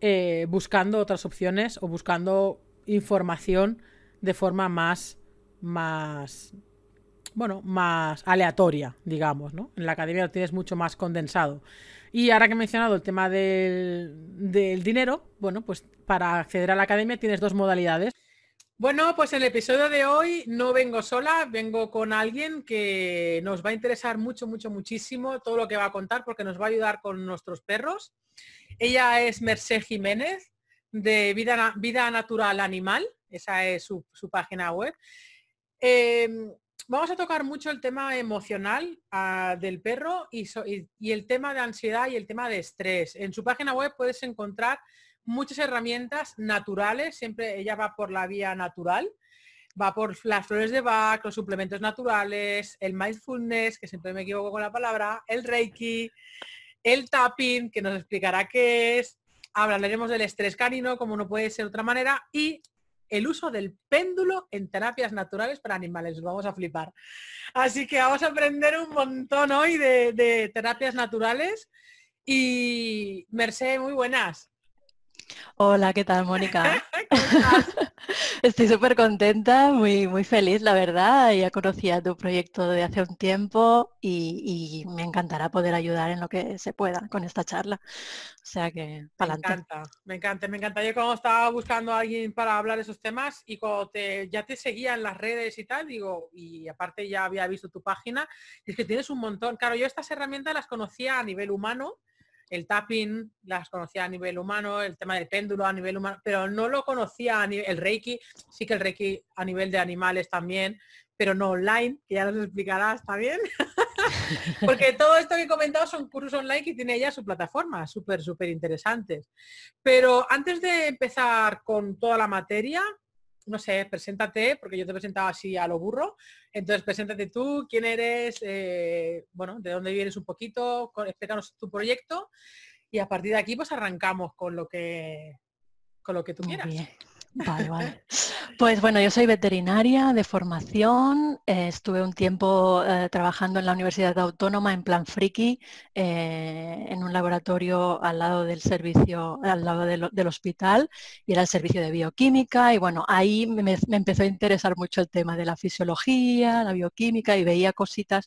eh, buscando otras opciones o buscando información de forma más, más, bueno, más aleatoria, digamos, ¿no? En la academia lo tienes mucho más condensado. Y ahora que he mencionado el tema del, del dinero, bueno, pues para acceder a la academia tienes dos modalidades. Bueno, pues en el episodio de hoy no vengo sola, vengo con alguien que nos va a interesar mucho, mucho, muchísimo todo lo que va a contar porque nos va a ayudar con nuestros perros. Ella es Merced Jiménez de Vida, Vida Natural Animal, esa es su, página web. Em, vamos a tocar mucho el tema emocional ah, del perro y, y, el tema de ansiedad y el tema de estrés. En su página web puedes encontrar muchas herramientas naturales, siempre ella va por la vía natural, va por las flores de Bach, los suplementos naturales, el mindfulness, que siempre me equivoco con la palabra, el reiki, el tapping, que nos explicará qué es, hablaremos del estrés canino, como no puede ser de otra manera, y el uso del péndulo en terapias naturales para animales. Vamos a flipar. Así que vamos a aprender un montón hoy de, de terapias naturales. Y Merced, muy buenas. Hola, ¿qué tal, Mónica? Estoy súper contenta, muy, muy feliz, la verdad. Ya conocía tu proyecto de hace un tiempo y, me encantará poder ayudar en lo que se pueda con esta charla. O sea que, para Me encanta, me encanta, me encanta. Yo cuando estaba buscando a alguien para hablar de esos temas y cuando te, ya te seguía en las redes y tal, digo, y aparte ya había visto tu página, y es que tienes un montón. Claro, yo estas herramientas las conocía a nivel humano, el tapping las conocía a nivel humano, el tema del péndulo a nivel humano, pero no lo conocía a nivel, el Reiki, sí que el Reiki a nivel de animales también, pero no online, que ya nos explicarás también. Porque todo esto que he comentado son cursos online que tiene ella su plataforma, súper, súper interesantes. Pero antes de empezar con toda la materia, no sé, preséntate, porque yo te he presentado así a lo burro. Entonces, preséntate tú, quién eres, eh, bueno, de dónde vienes un poquito, explícanos tu proyecto y a partir de aquí pues arrancamos con lo que con lo que tú quieras. Vale, vale. Pues bueno, yo soy veterinaria de formación, eh, estuve un tiempo eh, trabajando en la Universidad Autónoma en plan friki, eh, en un laboratorio al lado del servicio, al lado del, hospital, y era el servicio de bioquímica, y bueno, ahí me, empezó a interesar mucho el tema de la fisiología, la bioquímica, y veía cositas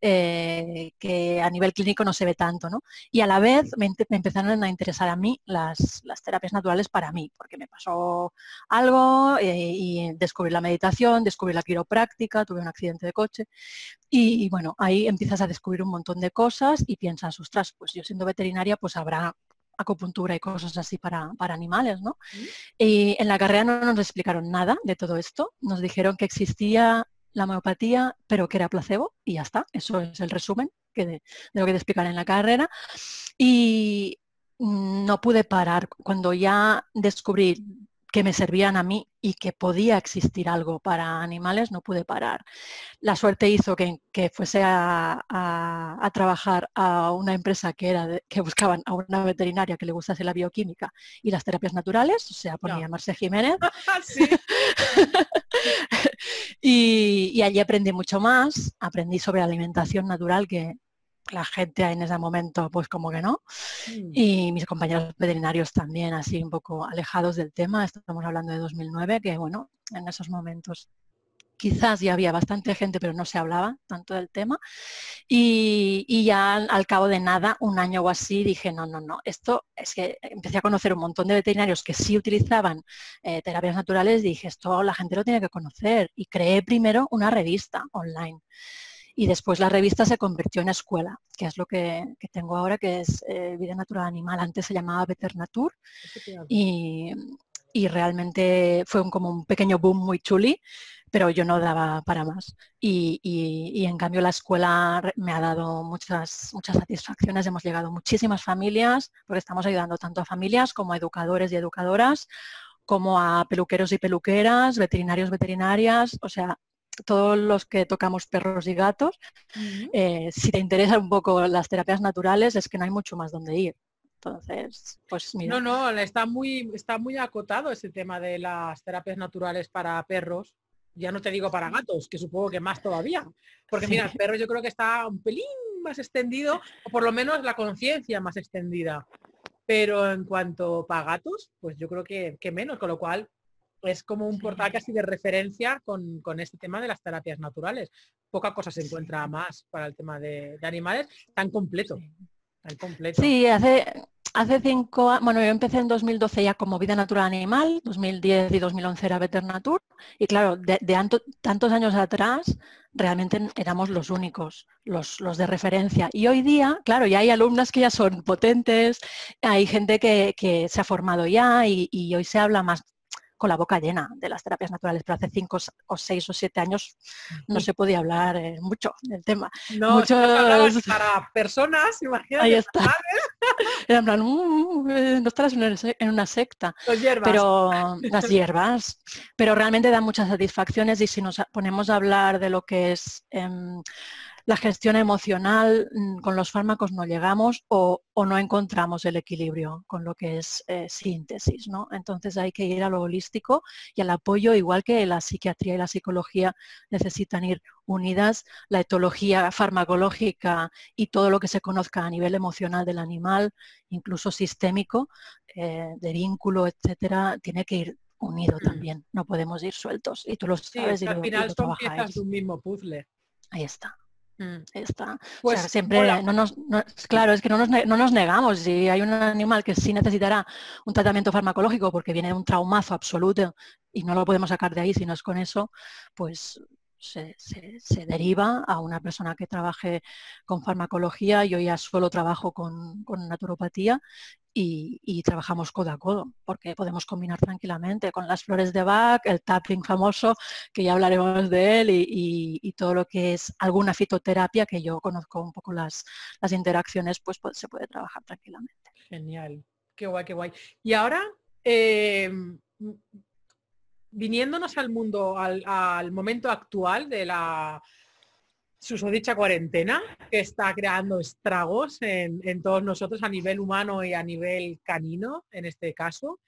que a nivel clínico no se ve tanto, ¿no? Y a la vez me, empezaron a interesar a mí las, las, terapias naturales para mí, porque me pasó algo y descubrí la meditación, descubrí la quiropráctica, tuve un accidente de coche y, bueno, ahí empiezas a descubrir un montón de cosas y piensas, ostras, pues yo siendo veterinaria pues habrá acupuntura y cosas así para, animales, ¿no? Y en la carrera no nos explicaron nada de todo esto, nos dijeron que existía la homeopatía, pero que era placebo y ya está, eso es el resumen que de, de lo que te explican en la carrera. Y no pude parar. Cuando ya descubrí que me servían a mí y que podía existir algo para animales, no pude parar. La suerte hizo que, que fuese a, trabajar a una empresa que, era que buscaban a una veterinaria que le gustase la bioquímica y las terapias naturales, o sea, ponía a llamarse Jiménez. y, y allí aprendí mucho más, aprendí sobre alimentación natural que, la gente en ese momento pues como que no. Mm. Y mis compañeros veterinarios también así un poco alejados del tema. Estamos hablando de 2009, que bueno, en esos momentos quizás ya había bastante gente, pero no se hablaba tanto del tema. Y, ya al, cabo de nada, un año o así, dije, no, no, no, esto es que empecé a conocer un montón de veterinarios que sí utilizaban eh, terapias naturales, dije, esto la gente lo tiene que conocer. Y creé primero una revista online y después la revista se convirtió en escuela, que es lo que, tengo ahora, que es eh, Vida Natural Animal. Antes se llamaba Veternatur y, y realmente fue un, como un pequeño boom muy chuli, pero yo no daba para más. Y, y, en cambio la escuela me ha dado muchas, muchas satisfacciones. Hemos llegado a muchísimas familias, porque estamos ayudando tanto a familias como a educadores y educadoras, como a peluqueros y peluqueras, veterinarios, veterinarias, o sea, todos los que tocamos perros y gatos, eh, si te interesan un poco las terapias naturales, es que no hay mucho más donde ir. Entonces, pues mira. No, no, está muy, está muy acotado ese tema de las terapias naturales para perros. Ya no te digo para gatos, que supongo que más todavía. Porque mira, el perro yo creo que está un pelín más extendido, o por lo menos la conciencia más extendida. Pero en cuanto para gatos, pues yo creo que, que menos, con lo cual es como un portal casi de referencia con, este tema de las terapias naturales. Poca cosa se encuentra más para el tema de, animales tan completo. Tan completo. Sí, hace, hace cinco bueno, yo empecé en 2012 ya como vida natural animal, 2010 y 2011 era Veternatur, y claro, de, tantos años atrás realmente éramos los únicos, los, los, de referencia. Y hoy día, claro, ya hay alumnas que ya son potentes, hay gente que, se ha formado ya y, y, hoy se habla más con la boca llena de las terapias naturales, pero hace cinco o seis o siete años no se podía hablar eh, mucho del tema. No, Muchos... para personas, imagínate. Ahí está. Era en plan, uh, eh, no estarás en una secta. Pero las hierbas. Pero realmente dan muchas satisfacciones y si nos ponemos a hablar de lo que es em, la gestión emocional, mm, con los fármacos no llegamos o, no encontramos el equilibrio con lo que es eh, síntesis. ¿no? Entonces hay que ir a lo holístico y al apoyo, igual que la psiquiatría y la psicología necesitan ir unidas, la etología farmacológica y todo lo que se conozca a nivel emocional del animal, incluso sistémico, eh, de vínculo, etcétera, tiene que ir unido mm. también. No podemos ir sueltos. Y tú lo sabes. y al final son piezas de un mismo puzzle. Ahí está. Mm, está. Pues siempre no nos, claro, es que no nos, no nos, negamos. Si hay un animal que sí necesitará un tratamiento farmacológico porque viene de un traumazo absoluto y no lo podemos sacar de ahí si no es con eso, pues se, deriva a una persona que trabaje con farmacología. Yo ya solo trabajo con, con naturopatía y, trabajamos codo a codo, porque podemos combinar tranquilamente con las flores de Bach, el tapping famoso, que ya hablaremos de él, y, todo lo que es alguna fitoterapia, que yo conozco un poco las, las interacciones, pues, se puede trabajar tranquilamente. Genial, qué guay, qué guay. Y ahora, em, viniéndonos al mundo, al momento actual de la susodicha cuarentena que está creando estragos en, todos nosotros a nivel humano y a nivel canino, en este caso.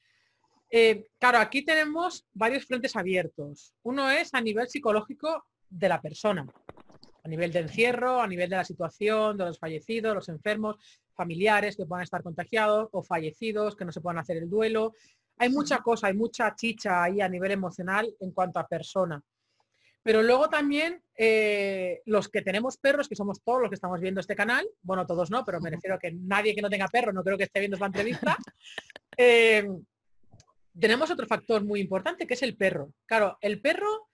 Eh, claro, aquí tenemos varios frentes abiertos. Uno es a nivel psicológico de la persona, a nivel de encierro, a nivel de la situación, de los fallecidos, los enfermos, familiares que puedan estar contagiados o fallecidos, que no se puedan hacer el duelo. Hay mucha cosa, hay mucha chicha ahí a nivel emocional en cuanto a persona. Pero luego también eh, los que tenemos perros, que somos todos los que estamos viendo este canal, bueno, todos no, pero me refiero a que nadie que no tenga perro, no creo que esté viendo esta entrevista, eh, tenemos otro factor muy importante que es el perro. Claro, el perro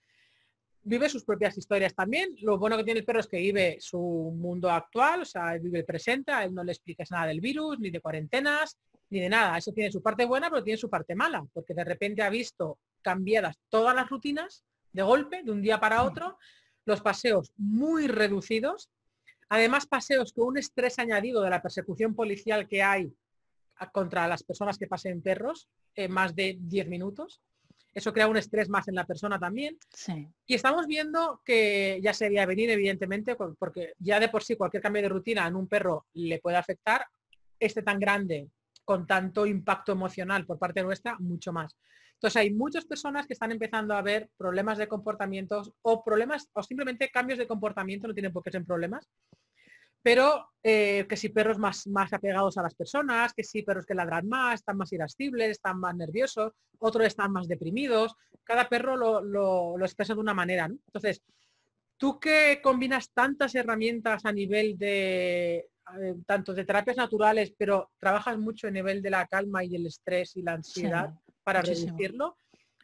vive sus propias historias también. Lo bueno que tiene el perro es que vive su mundo actual, o sea, vive el presente, a él no le explicas nada del virus, ni de cuarentenas, ni de nada. Eso tiene su parte buena, pero tiene su parte mala, porque de repente ha visto cambiadas todas las rutinas de golpe, de un día para otro, los paseos muy reducidos, además paseos con un estrés añadido de la persecución policial que hay contra las personas que pasen perros, eh, más de 10 minutos. Eso crea un estrés más en la persona también. Y estamos viendo que ya sería venir, evidentemente, porque ya de por sí cualquier cambio de rutina en un perro le puede afectar. Este tan grande, con tanto impacto emocional por parte nuestra, mucho más. Entonces hay muchas personas que están empezando a ver problemas de comportamientos o problemas o simplemente cambios de comportamiento, no tienen por qué ser problemas, pero eh, que si perros más, más apegados a las personas, que si perros que ladran más, están más irascibles, están más nerviosos, otros están más deprimidos, cada perro lo, expresa de una manera. Entonces, tú que combinas tantas herramientas a nivel de eh, tanto de terapias naturales, pero trabajas mucho a nivel de la calma y el estrés y la ansiedad, para reducirlo.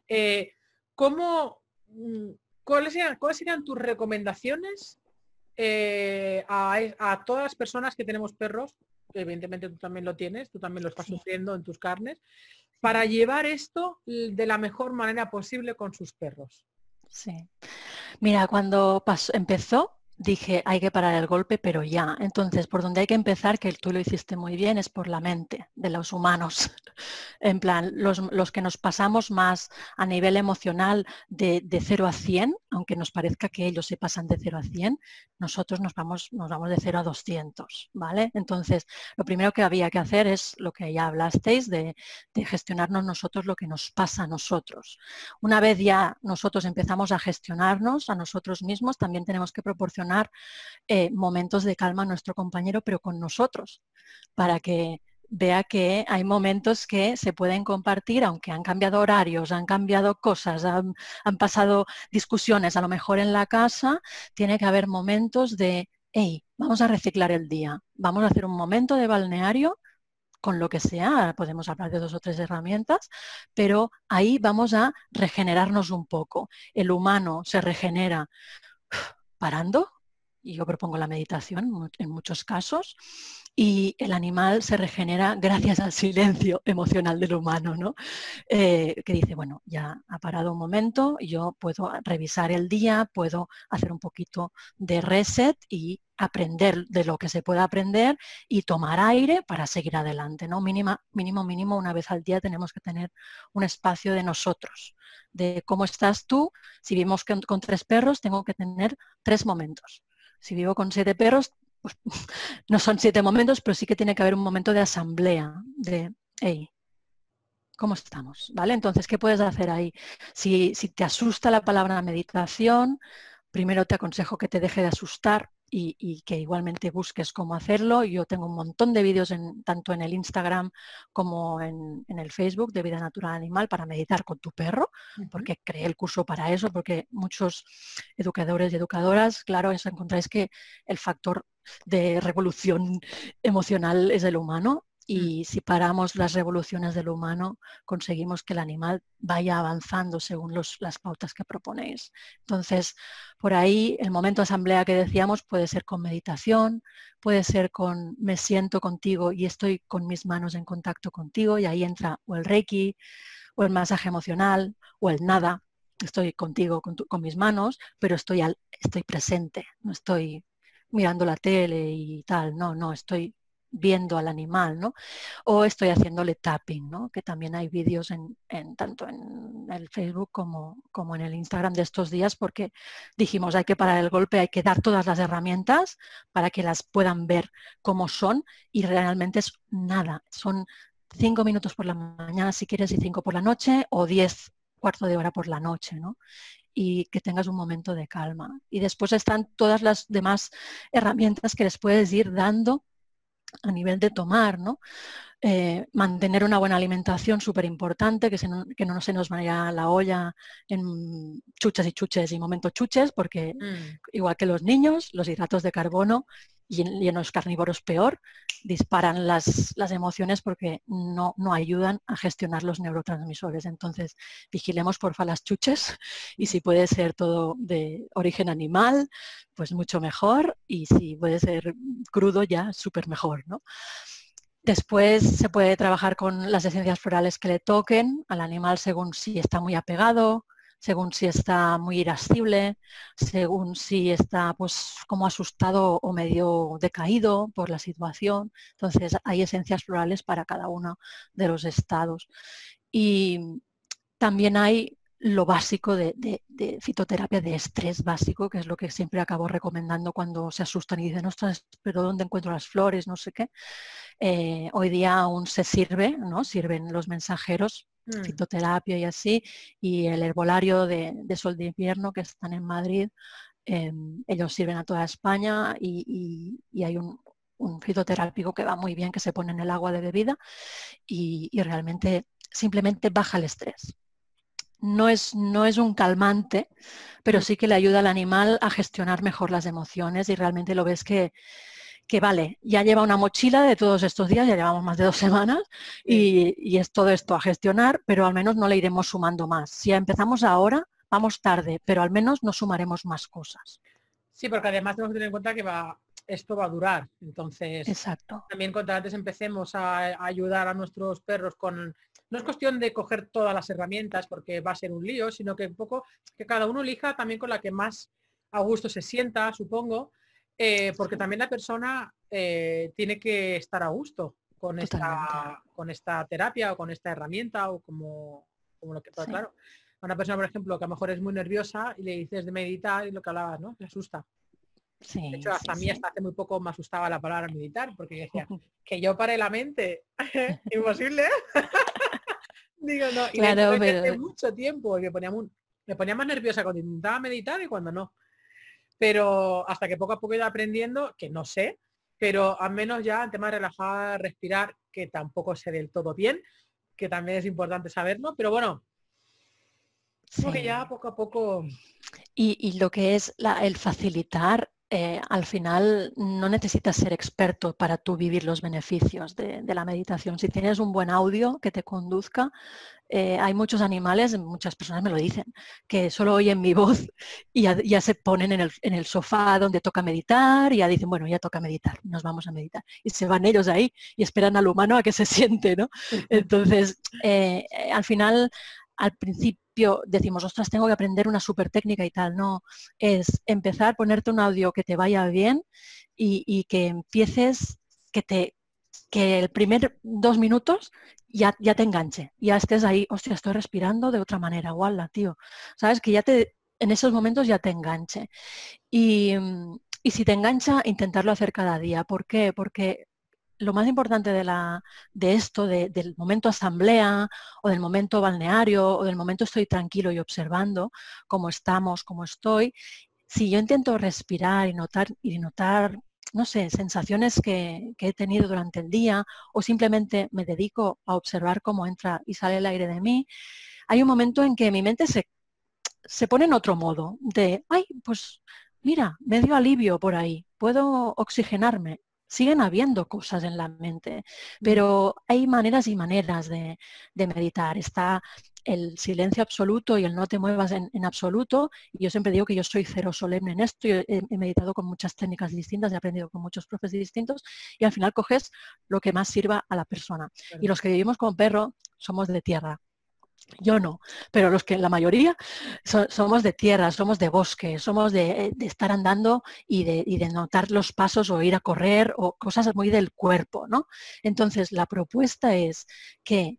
Eh, ¿cómo, mm, cuáles, serían, tus recomendaciones eh, a, todas las personas que tenemos perros? Evidentemente tú también lo tienes, tú también lo estás sufriendo en tus carnes, para llevar esto de la mejor manera posible con sus perros. Sí. Mira, cuando pasó, empezó, dije, hay que parar el golpe, pero ya. Entonces, por donde hay que empezar, que tú lo hiciste muy bien, es por la mente de los humanos. en plan, los, que nos pasamos más a nivel emocional de, de 0 a 100, aunque nos parezca que ellos se pasan de 0 a 100, nosotros nos vamos, nos vamos de 0 a 200, ¿vale? Entonces, lo primero que había que hacer es lo que ya hablasteis, de, gestionarnos nosotros lo que nos pasa a nosotros. Una vez ya nosotros empezamos a gestionarnos a nosotros mismos, también tenemos que proporcionar eh, momentos de calma a nuestro compañero, pero con nosotros, para que vea que hay momentos que se pueden compartir, aunque han cambiado horarios, han cambiado cosas, han, pasado discusiones, a lo mejor en la casa, tiene que haber momentos de, hey, vamos a reciclar el día, vamos a hacer un momento de balneario con lo que sea, podemos hablar de dos o tres herramientas, pero ahí vamos a regenerarnos un poco. El humano se regenera parando, y yo propongo la meditación en muchos casos, y el animal se regenera gracias al silencio emocional del humano, ¿no? Eh, que dice, bueno, ya ha parado un momento, yo puedo revisar el día, puedo hacer un poquito de reset y aprender de lo que se pueda aprender y tomar aire para seguir adelante, ¿no? Mínima, mínimo, mínimo, una vez al día tenemos que tener un espacio de nosotros, de cómo estás tú. Si vivimos con tres perros, tengo que tener tres momentos. Si vivo con siete perros, pues, no son siete momentos, pero sí que tiene que haber un momento de asamblea, de, ¿cómo estamos? ¿Vale? Entonces, ¿qué puedes hacer ahí? Si, si te asusta la palabra meditación, primero te aconsejo que te deje de asustar y, que igualmente busques cómo hacerlo. Yo tengo un montón de vídeos en, tanto en el Instagram como en, el Facebook de Vida Natural Animal para meditar con tu perro, porque creé el curso para eso, porque muchos educadores y educadoras, claro, es encontráis que el factor de revolución emocional es el humano. Y si paramos las revoluciones del humano, conseguimos que el animal vaya avanzando según las pautas que proponéis. Entonces, por ahí el momento de asamblea que decíamos puede ser con meditación, puede ser con me siento contigo y estoy con mis manos en contacto contigo y ahí entra o el reiki o el masaje emocional o el nada. Estoy contigo con, con mis manos, pero estoy, al, estoy presente, no estoy mirando la tele y tal, no, no, estoy viendo al animal, ¿no? O estoy haciéndole tapping, ¿no? Que también hay vídeos en, tanto en el Facebook como, en el Instagram de estos días porque dijimos hay que parar el golpe, hay que dar todas las herramientas para que las puedan ver como son y realmente es nada, son cinco minutos por la mañana si quieres y cinco por la noche o diez cuarto de hora por la noche, ¿no? Y que tengas un momento de calma. Y después están todas las demás herramientas que les puedes ir dando a nivel de tomar, ¿no? Eh, mantener una buena alimentación, súper importante, que, que, no se nos vaya la olla en chuches y chuches y momentos chuches, porque mm. igual que los niños, los hidratos de carbono y en, los carnívoros peor, disparan las, las emociones porque no, no, ayudan a gestionar los neurotransmisores. Entonces, vigilemos porfa las chuches y si puede ser todo de origen animal, pues mucho mejor y si puede ser crudo ya, súper mejor, ¿no? Después se puede trabajar con las esencias florales que le toquen al animal según si está muy apegado, según si está muy irascible, según si está pues como asustado o medio decaído por la situación. Entonces hay esencias florales para cada uno de los estados. Y también hay lo básico de, fitoterapia de estrés básico, que es lo que siempre acabo recomendando cuando se asustan y dicen, ostras, pero ¿dónde encuentro las flores? No sé qué. Eh, hoy día aún se sirve, ¿no? Sirven los mensajeros, mm. fitoterapia y así, y el herbolario de, sol de invierno que están en Madrid, em, ellos sirven a toda España y, hay un, fitoterápico que va muy bien, que se pone en el agua de bebida y realmente simplemente baja el estrés no es, no es un calmante, pero mm. sí que le ayuda al animal a gestionar mejor las emociones y realmente lo ves que, que vale, ya lleva una mochila de todos estos días, ya llevamos más de dos semanas y, es todo esto a gestionar, pero al menos no le iremos sumando más. Si empezamos ahora, vamos tarde, pero al menos no sumaremos más cosas. Sí, porque además tenemos que tener en cuenta que va, esto va a durar. Entonces, Exacto. también cuanto antes empecemos a ayudar a nuestros perros con no es cuestión de coger todas las herramientas porque va a ser un lío, sino que un poco que cada uno elija también con la que más a gusto se sienta, supongo, eh, porque también la persona eh, tiene que estar a gusto con esta, con esta terapia o con esta herramienta o como, como lo que sí. claro. Una persona, por ejemplo, que a lo mejor es muy nerviosa y le dices de meditar y lo que hablabas, ¿no? Se asusta. de hecho, hasta a mí hasta hace muy poco me asustaba la palabra meditar, porque decía, que yo pare la mente, imposible. Digo, no. Y claro, pero... mucho tiempo me ponía, me ponía más nerviosa cuando intentaba meditar y cuando no. Pero hasta que poco a poco he ido aprendiendo, que no sé, pero al menos ya en tema de relajar, respirar, que tampoco sé del todo bien, que también es importante saberlo, pero bueno, sí. que ya poco a poco... Y, lo que es el facilitar eh, al final no necesitas ser experto para tú vivir los beneficios de, la meditación. Si tienes un buen audio que te conduzca, eh, hay muchos animales, muchas personas me lo dicen, que solo oyen mi voz y ya, se ponen en el, sofá donde toca meditar y ya dicen, bueno, ya toca meditar, nos vamos a meditar. Y se van ellos ahí y esperan al humano a que se siente, ¿no? Entonces, eh, al final al principio decimos, ostras, tengo que aprender una super técnica y tal. No, es empezar, ponerte un audio que te vaya bien y, que empieces, que te que el primer dos minutos ya, ya te enganche, ya estés ahí, hostia, estoy respirando de otra manera, guala, tío. Sabes que ya te, en esos momentos ya te enganche. Y, y si te engancha, intentarlo hacer cada día. ¿Por qué? Porque lo más importante de, la, de esto, del momento asamblea o del momento balneario o del momento estoy tranquilo y observando cómo estamos, cómo estoy, si yo intento respirar y notar, y notar no sé, sensaciones que, he tenido durante el día o simplemente me dedico a observar cómo entra y sale el aire de mí, hay un momento en que mi mente se, se pone en otro modo de, ay, pues mira, me dio alivio por ahí, puedo oxigenarme siguen habiendo cosas en la mente, pero hay maneras y maneras de, meditar. Está el silencio absoluto y el no te muevas en, absoluto. Y yo siempre digo que yo soy cero solemne en esto. Yo he, meditado con muchas técnicas distintas, he aprendido con muchos profes distintos y al final coges lo que más sirva a la persona. Y los que vivimos con perro somos de tierra. Yo no, pero los que la mayoría somos de tierra, somos de bosque, somos de, estar andando y de, notar los pasos o ir a correr o cosas muy del cuerpo, ¿no? Entonces, la propuesta es que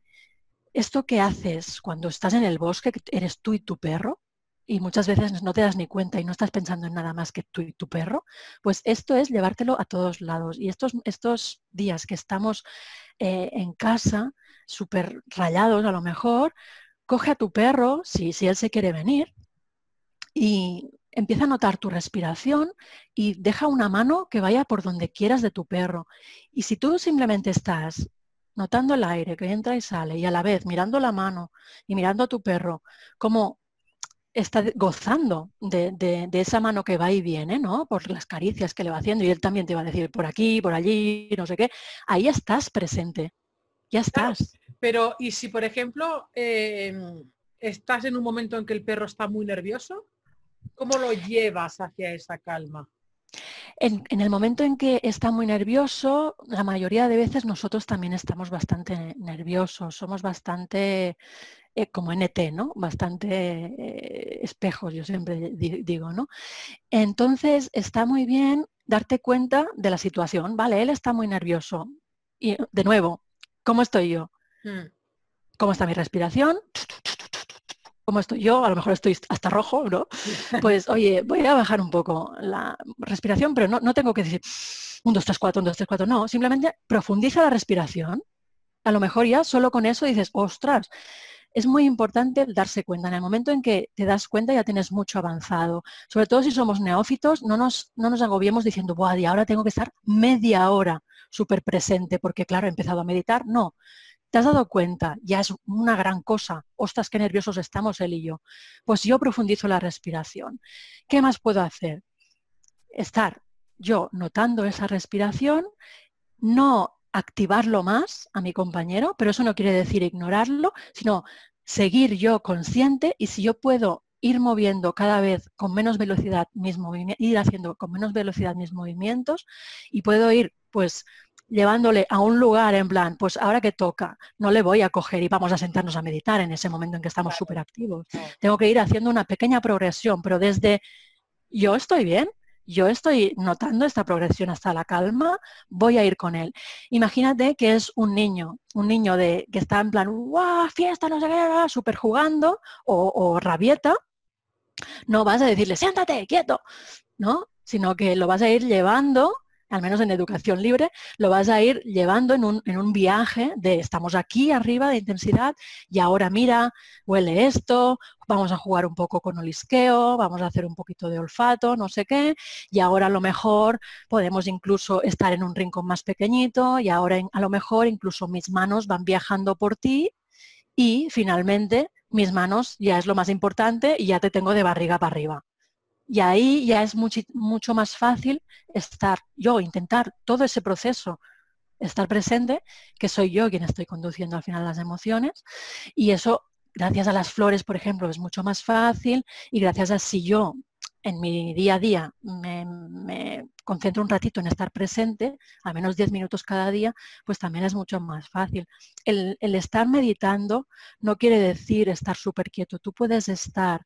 esto que haces cuando estás en el bosque, que eres tú y tu perro, y muchas veces no te das ni cuenta y no estás pensando en nada más que tú y tu perro, pues esto es llevártelo a todos lados. Y estos, estos días que estamos eh, en casa, súper rayados a lo mejor, coge a tu perro, si, si él se quiere venir, y empieza a notar tu respiración y deja una mano que vaya por donde quieras de tu perro. Y si tú simplemente estás notando el aire que entra y sale y a la vez mirando la mano y mirando a tu perro, como está gozando de, esa mano que va y viene, ¿no? Por las caricias que le va haciendo y él también te va a decir por aquí, por allí, no sé qué. Ahí estás presente, ya estás. pero, ¿y si por ejemplo em, estás en un momento en que el perro está muy nervioso? ¿Cómo lo llevas hacia esa calma? En, el momento en que está muy nervioso, la mayoría de veces nosotros también estamos bastante nerviosos, somos bastante eh, como NT, ¿no? Bastante eh, espejos, yo siempre digo, ¿no? Entonces está muy bien darte cuenta de la situación, ¿vale? Él está muy nervioso. Y de nuevo, ¿cómo estoy yo? Hmm. ¿Cómo está mi respiración? ¿Cómo estoy yo? A lo mejor estoy hasta rojo, ¿no? Pues oye, voy a bajar un poco la respiración, pero no, no tengo que decir un, dos, tres, cuatro, un, dos, tres, cuatro. No, simplemente profundiza la respiración. A lo mejor ya solo con eso dices, ostras, es muy importante darse cuenta. En el momento en que te das cuenta ya tienes mucho avanzado. Sobre todo si somos neófitos, no nos, no nos agobiemos diciendo, Buah, y ahora tengo que estar media hora súper presente porque, claro, he empezado a meditar. No, ¿Te has dado cuenta? Ya es una gran cosa. Ostras, qué nerviosos estamos él y yo. Pues yo profundizo la respiración. ¿Qué más puedo hacer? Estar yo notando esa respiración, no activarlo más a mi compañero, pero eso no quiere decir ignorarlo, sino seguir yo consciente y si yo puedo ir moviendo cada vez con menos velocidad mis movimientos, ir haciendo con menos velocidad mis movimientos y puedo ir pues llevándole a un lugar en plan, pues ahora que toca, no le voy a coger y vamos a sentarnos a meditar en ese momento en que estamos súper activos. Tengo que ir haciendo una pequeña progresión, pero desde yo estoy bien, yo estoy notando esta progresión hasta la calma, voy a ir con él. Imagínate que es un niño, un niño de, que está en plan, ¡guau! Fiesta, no sé qué, súper jugando o, o rabieta. No vas a decirle, siéntate, quieto, ¿no? Sino que lo vas a ir llevando al menos en educación libre, lo vas a ir llevando en un, en un, viaje de estamos aquí arriba de intensidad y ahora mira, huele esto, vamos a jugar un poco con olisqueo, vamos a hacer un poquito de olfato, no sé qué, y ahora a lo mejor podemos incluso estar en un rincón más pequeñito y ahora a lo mejor incluso mis manos van viajando por ti y finalmente mis manos ya es lo más importante y ya te tengo de barriga para arriba. Y ahí ya es mucho, más fácil estar yo, intentar todo ese proceso, estar presente, que soy yo quien estoy conduciendo al final las emociones. Y eso, gracias a las flores, por ejemplo, es mucho más fácil. Y gracias a si yo en mi día a día me, concentro un ratito en estar presente, al menos 10 minutos cada día, pues también es mucho más fácil. El, el estar meditando no quiere decir estar súper quieto. Tú puedes estar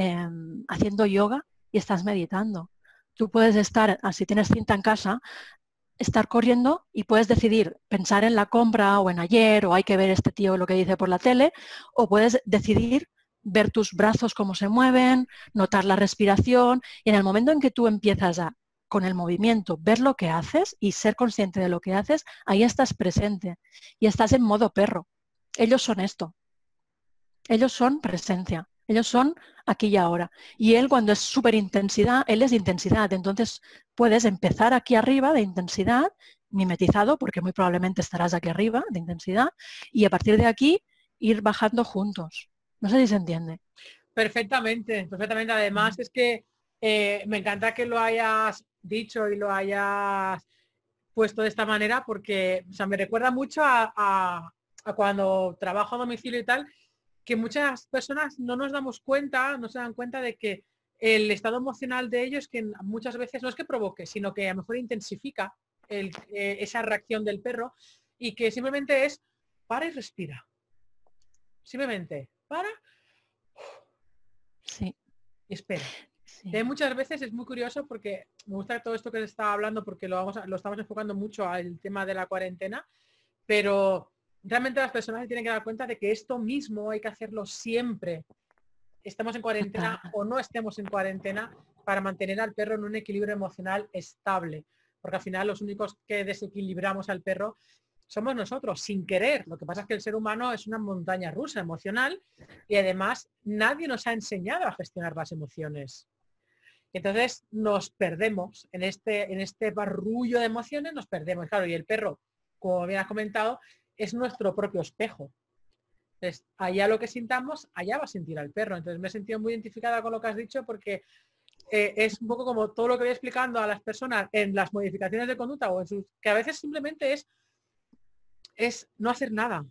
Em, haciendo yoga y estás meditando. Tú puedes estar, ah, si tienes cinta en casa, estar corriendo y puedes decidir pensar en la compra o en ayer o hay que ver este tío lo que dice por la tele o puedes decidir ver tus brazos cómo se mueven, notar la respiración y en el momento en que tú empiezas a con el movimiento ver lo que haces y ser consciente de lo que haces, ahí estás presente y estás en modo perro. Ellos son esto. Ellos son presencia. Ellos son aquí y ahora. Y él cuando es súper intensidad, él es intensidad. Entonces puedes empezar aquí arriba de intensidad, mimetizado, porque muy probablemente estarás aquí arriba de intensidad, y a partir de aquí ir bajando juntos. No sé si se entiende. Perfectamente, perfectamente. Además es que eh, me encanta que lo hayas dicho y lo hayas puesto de esta manera porque o sea, me recuerda mucho a, a cuando trabajo a domicilio y tal, que muchas personas no nos damos cuenta, no se dan cuenta de que el estado emocional de ellos que muchas veces no es que provoque, sino que a lo mejor intensifica eh, esa reacción del perro y que simplemente es para y respira. Simplemente para sí. y espera. muchas veces es muy curioso porque me gusta todo esto que se está hablando porque lo, vamos lo estamos enfocando mucho al tema de la cuarentena, pero realmente las personas tienen que dar cuenta de que esto mismo hay que hacerlo siempre. estemos en cuarentena o no estemos en cuarentena para mantener al perro en un equilibrio emocional estable. Porque al final los únicos que desequilibramos al perro somos nosotros, sin querer. Lo que pasa es que el ser humano es una montaña rusa emocional y además nadie nos ha enseñado a gestionar las emociones. Entonces nos perdemos en este, en este barrullo de emociones, nos perdemos. Claro, y el perro, como bien has comentado, es nuestro propio espejo. Entonces, allá lo que sintamos, allá va a sentir al perro. Entonces me he sentido muy identificada con lo que has dicho porque eh, es un poco como todo lo que voy explicando a las personas en las modificaciones de conducta o en sus, que a veces simplemente es es no hacer nada.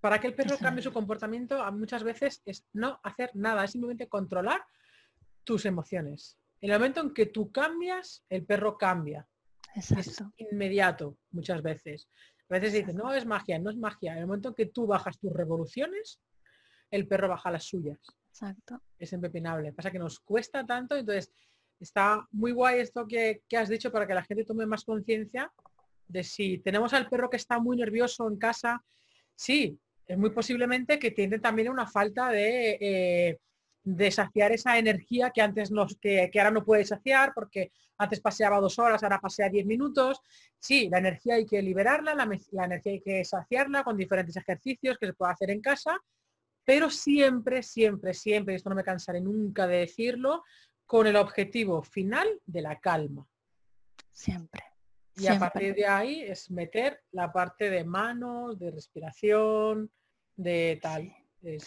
Para que el perro cambie su comportamiento, muchas veces es no hacer nada, es simplemente controlar tus emociones. En el momento en que tú cambias, el perro cambia. Es inmediato, muchas veces. A veces dices, no es magia, no es magia. En el momento en que tú bajas tus revoluciones, el perro baja las suyas. Exacto. Es impepinable. Pasa que nos cuesta tanto, entonces está muy guay esto que, que has dicho para que la gente tome más conciencia de si tenemos al perro que está muy nervioso en casa, sí, es muy posiblemente que tiene también una falta de, eh, saciar esa energía que antes nos, que, ahora no puede saciar porque antes paseaba dos horas, ahora pasea diez minutos. Sí, la energía hay que liberarla, la, la energía hay que saciarla con diferentes ejercicios que se puede hacer en casa, pero siempre, siempre, siempre, esto no me cansaré nunca de decirlo, con el objetivo final de la calma. Siempre. Y a partir de ahí es meter la parte de manos, de respiración, de tal. Sí,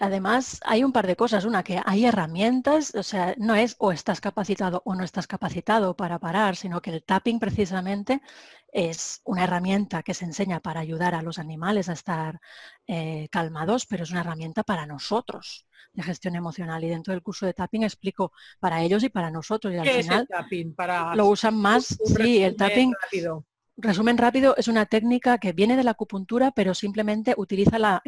además hay un par de cosas. Una, que hay herramientas, o sea, no es o estás capacitado o no estás capacitado para parar, sino que el tapping precisamente es una herramienta que se enseña para ayudar a los animales a estar eh, calmados, pero es una herramienta para nosotros de gestión emocional. Y dentro del curso de tapping explico para ellos y para nosotros. Y al final Para... lo usan más. sí, el tapping. Resumen rápido, es una técnica que viene de la acupuntura, pero simplemente utiliza la,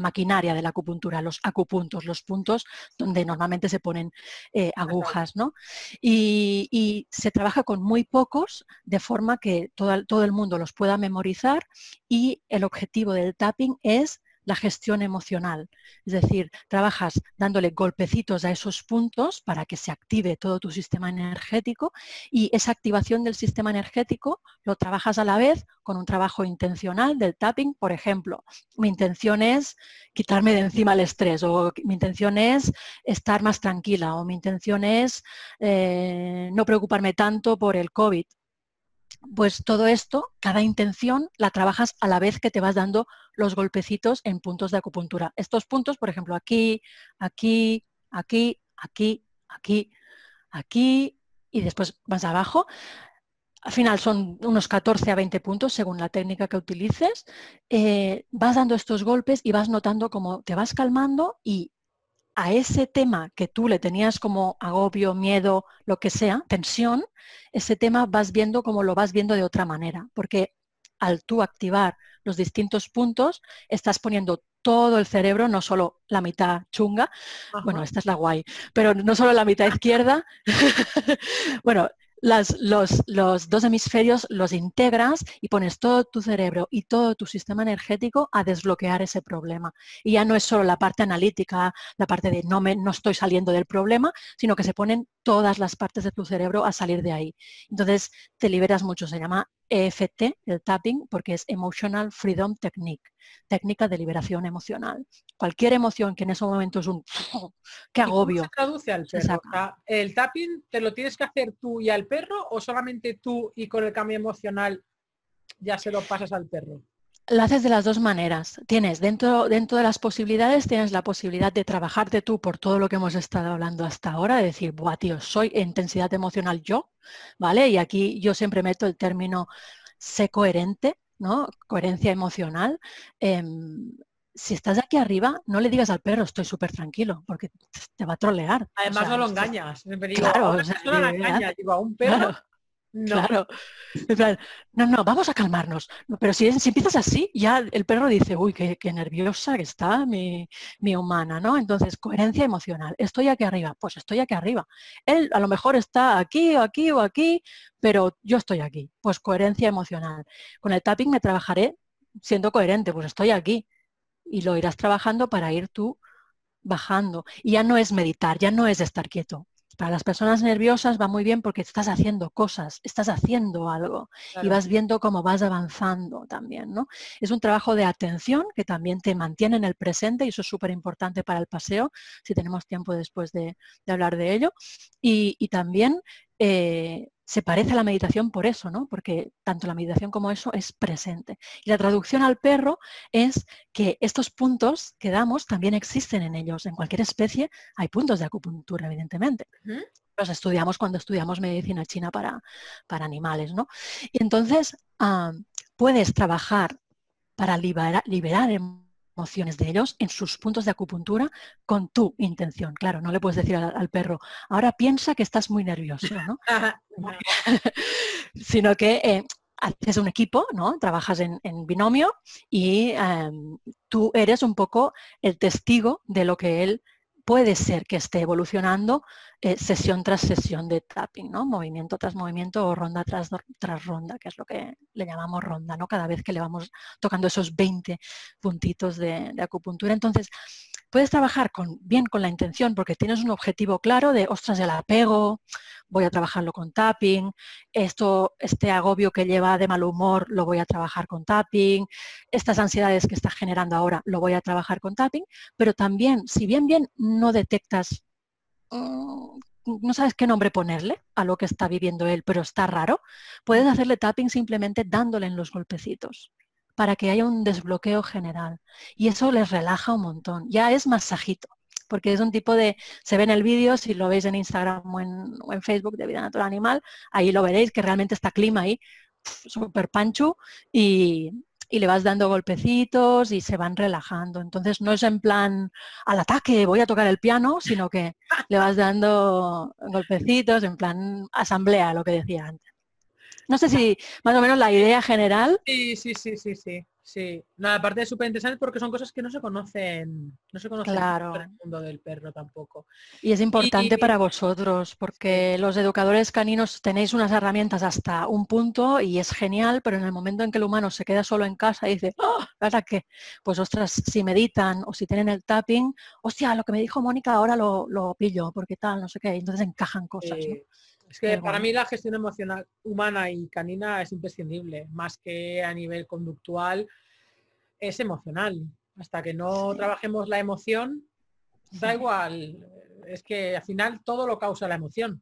maquinaria de la acupuntura, los acupuntos, los puntos donde normalmente se ponen eh, agujas, ¿no? Y, se trabaja con muy pocos, de forma que todo, todo el mundo los pueda memorizar y el objetivo del tapping es la gestión emocional. Es decir, trabajas dándole golpecitos a esos puntos para que se active todo tu sistema energético y esa activación del sistema energético lo trabajas a la vez con un trabajo intencional del tapping. Por ejemplo, mi intención es quitarme de encima el estrés o mi intención es estar más tranquila o mi intención es eh, no preocuparme tanto por el COVID pues todo esto, cada intención la trabajas a la vez que te vas dando los golpecitos en puntos de acupuntura. Estos puntos, por ejemplo, aquí, aquí, aquí, aquí, aquí, aquí y después más abajo. Al final son unos 14 a 20 puntos según la técnica que utilices. Eh, vas dando estos golpes y vas notando cómo te vas calmando y a ese tema que tú le tenías como agobio, miedo, lo que sea, tensión, ese tema vas viendo como lo vas viendo de otra manera, porque al tú activar los distintos puntos, estás poniendo todo el cerebro, no solo la mitad chunga, bueno, esta es la guay, pero no solo la mitad izquierda, bueno, los, dos hemisferios los integras y pones todo tu cerebro y todo tu sistema energético a desbloquear ese problema. Y ya no es solo la parte analítica, la parte de no, me, no estoy saliendo del problema, sino que se ponen todas las partes de tu cerebro a salir de ahí. Entonces te liberas mucho, se llama EFT, el tapping, porque es Emotional Freedom Technique, técnica de liberación emocional. Cualquier emoción que en ese momento es un ¡qué agobio! ¿Cómo se traduce al perro? ¿El tapping te lo tienes que hacer tú y al perro o solamente tú y con el cambio emocional ya se lo pasas al perro? Lo haces de las dos maneras. Tienes dentro, dentro de las posibilidades, tienes la posibilidad de trabajarte tú por todo lo que hemos estado hablando hasta ahora, de decir, buah, tío, soy intensidad emocional yo, ¿vale? Y aquí yo siempre meto el término sé coherente, ¿no? Coherencia emocional. Em, si estás aquí arriba, no le digas al perro, estoy súper tranquilo, porque te va a trolear. Además no lo engañas. claro, lo engañas. Digo, a un perro no. Claro. No, no, vamos a calmarnos. pero si, empiezas así, ya el perro dice, uy, qué, nerviosa que está mi, humana, ¿no? Entonces, coherencia emocional. Estoy aquí arriba, pues estoy aquí arriba. Él a lo mejor está aquí o aquí o aquí, pero yo estoy aquí. Pues coherencia emocional. Con el tapping me trabajaré siendo coherente, pues estoy aquí. Y lo irás trabajando para ir tú bajando. Y ya no es meditar, ya no es estar quieto. Para las personas nerviosas va muy bien porque estás haciendo cosas, estás haciendo algo y vas viendo cómo vas avanzando también, ¿no? Es un trabajo de atención que también te mantiene en el presente y eso es súper importante para el paseo, si tenemos tiempo después de, hablar de ello. Y, también eh, se parece a la meditación por eso, ¿no? Porque tanto la meditación como eso es presente. Y la traducción al perro es que estos puntos que damos también existen en ellos. En cualquier especie hay puntos de acupuntura, evidentemente. Los estudiamos cuando estudiamos medicina china para, para animales, ¿no? Y entonces ah, puedes trabajar para liberar, liberar emociones de ellos en sus puntos de acupuntura con tu intención. Claro, no le puedes decir al, perro, ahora piensa que estás muy nervioso, ¿no? Sino que eh, haces un equipo, ¿no? Trabajas en, binomio y em, tú eres un poco el testigo de lo que él puede ser que esté evolucionando eh, sesión tras sesión de tapping, ¿no? Movimiento tras movimiento o ronda tras, tras ronda, que es lo que le llamamos ronda, ¿no? Cada vez que le vamos tocando esos 20 puntitos de, acupuntura. Entonces, puedes trabajar bien con la intención porque tienes un objetivo claro de, ostras, el apego, voy a trabajarlo con tapping, esto, este agobio que lleva de mal humor lo voy a trabajar con tapping, estas ansiedades que está generando ahora lo voy a trabajar con tapping, pero también, si bien bien no detectas, no sabes qué nombre ponerle a lo que está viviendo él, pero está raro, puedes hacerle tapping simplemente dándole en los golpecitos para que haya un desbloqueo general. Y eso les relaja un montón. Ya es masajito, porque es un tipo de, se ve en el vídeo, si lo veis en Instagram o en, Facebook de Vida Natural Animal, ahí lo veréis que realmente está clima ahí, súper pancho, y, y le vas dando golpecitos y se van relajando. Entonces no es en plan al ataque, voy a tocar el piano, sino que le vas dando golpecitos en plan asamblea, lo que decía antes. No sé si más o menos la idea general. Sí, sí, sí, sí, sí. Sí, nada, aparte es súper interesante porque son cosas que no se conocen, no se conocen claro. en el mundo del perro tampoco. Y es importante para vosotros porque los educadores caninos tenéis unas herramientas hasta un punto y es genial, pero en el momento en que el humano se queda solo en casa y dice, ¡Oh! ¿para qué? Pues ostras, si meditan o si tienen el tapping, hostia, lo que me dijo Mónica ahora lo, pillo porque tal, no sé qué, entonces encajan cosas. Es que para mí la gestión emocional humana y canina es imprescindible, más que a nivel conductual, es emocional. Hasta que no trabajemos la emoción, da igual, es que al final todo lo causa la emoción.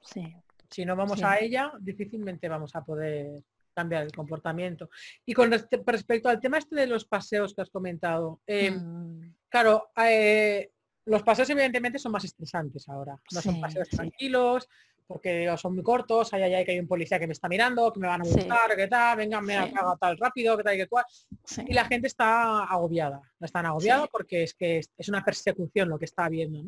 Sí. Si no vamos a ella, difícilmente vamos a poder cambiar el comportamiento. Y con respecto al tema este de los paseos que has comentado, eh, mm. claro, eh, los paseos evidentemente son más estresantes ahora. No son paseos tranquilos, porque son muy cortos, hay, hay que hay un policía que me está mirando, que me van a buscar, que tal, venga, me haga tal rápido, que tal y que cual. Y la gente está agobiada, están agobiados porque es que es, una persecución lo que está habiendo.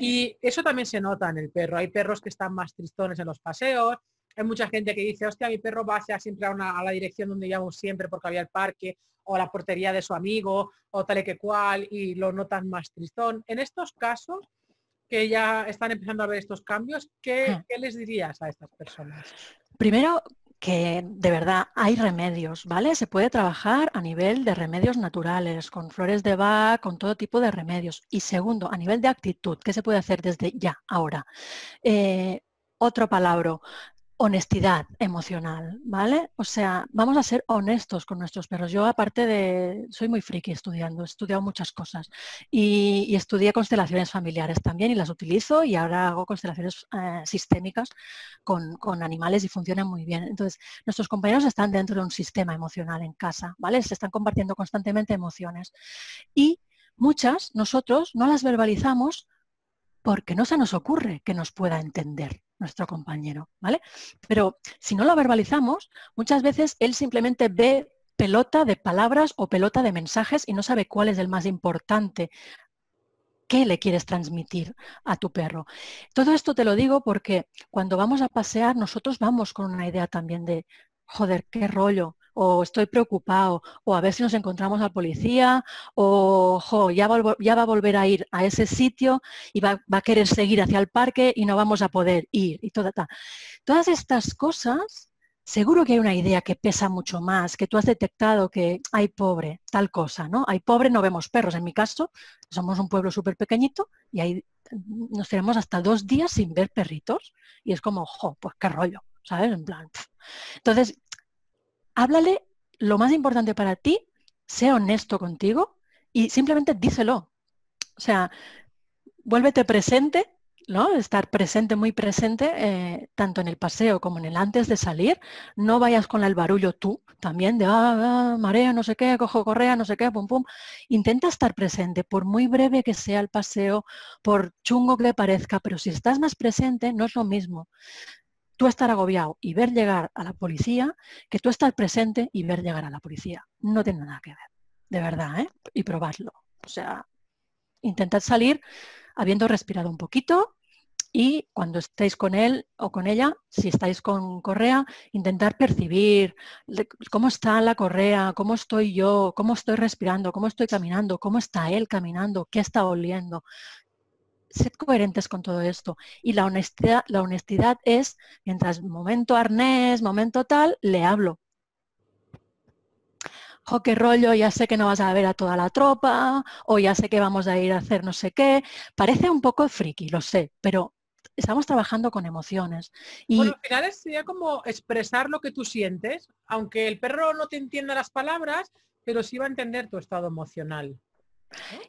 Y eso también se nota en el perro. Hay perros que están más tristones en los paseos, hay mucha gente que dice, hostia, mi perro va hacia siempre a, una, a la dirección donde íbamos siempre porque había el parque o la portería de su amigo o tal y que cual y lo notan más tristón. En estos casos, que ya están empezando a ver estos cambios, ¿qué, ¿qué les dirías a estas personas? Primero, que de verdad hay remedios, ¿vale? Se puede trabajar a nivel de remedios naturales, con flores de Bach, con todo tipo de remedios. Y segundo, a nivel de actitud, ¿qué se puede hacer desde ya, ahora? Eh, otro palabra, honestidad emocional, ¿vale? O sea, vamos a ser honestos con nuestros perros. Yo aparte de, soy muy friki estudiando, he estudiado muchas cosas y, estudié constelaciones familiares también y las utilizo y ahora hago constelaciones eh, sistémicas con, con, animales y funcionan muy bien. Entonces, nuestros compañeros están dentro de un sistema emocional en casa, ¿vale? Se están compartiendo constantemente emociones y muchas nosotros no las verbalizamos porque no se nos ocurre que nos pueda entender nuestro compañero, ¿vale? Pero si no lo verbalizamos, muchas veces él simplemente ve pelota de palabras o pelota de mensajes y no sabe cuál es el más importante. ¿Qué le quieres transmitir a tu perro? Todo esto te lo digo porque cuando vamos a pasear nosotros vamos con una idea también de, joder, qué rollo, o estoy preocupado, o a ver si nos encontramos al policía, o ya, ya, va a volver a ir a ese sitio y va, a querer seguir hacia el parque y no vamos a poder ir. Y toda, todas estas cosas seguro que hay una idea que pesa mucho más, que tú has detectado que hay pobre, tal cosa, ¿no? Hay pobre, no vemos perros. En mi caso, somos un pueblo súper pequeñito y ahí nos tenemos hasta dos días sin ver perritos. Y es como, jo, pues qué rollo, ¿sabes? En plan. Entonces, háblale lo más importante para ti, sé honesto contigo y simplemente díselo. O sea, vuélvete presente ¿no? Estar presente, muy presente, eh, tanto en el paseo como en el antes de salir. No vayas con el barullo tú, también de ah, ah, marea, no sé qué, cojo correa, no sé qué, pum, pum. Intenta estar presente, por muy breve que sea el paseo, por chungo que parezca, pero si estás más presente, no es lo mismo tú estar agobiado y ver llegar a la policía que tú estar presente y ver llegar a la policía. No tiene nada que ver, de verdad, ¿eh? Y probarlo. O sea, intentad salir habiendo respirado un poquito, y cuando estéis con él o con ella, si estáis con correa, intentar percibir cómo está la correa, cómo estoy yo, cómo estoy respirando, cómo estoy caminando, cómo está él caminando, qué está oliendo. Sed coherentes con todo esto. Y la honestidad, la honestidad es, mientras momento arnés, momento tal, le hablo. Jo, qué rollo, ya sé que no vas a ver a toda la tropa, o ya sé que vamos a ir a hacer no sé qué. Parece un poco friki, lo sé, pero estamos trabajando con emociones. Y... Bueno, al final sería como expresar lo que tú sientes, aunque el perro no te entienda las palabras, pero sí va a entender tu estado emocional.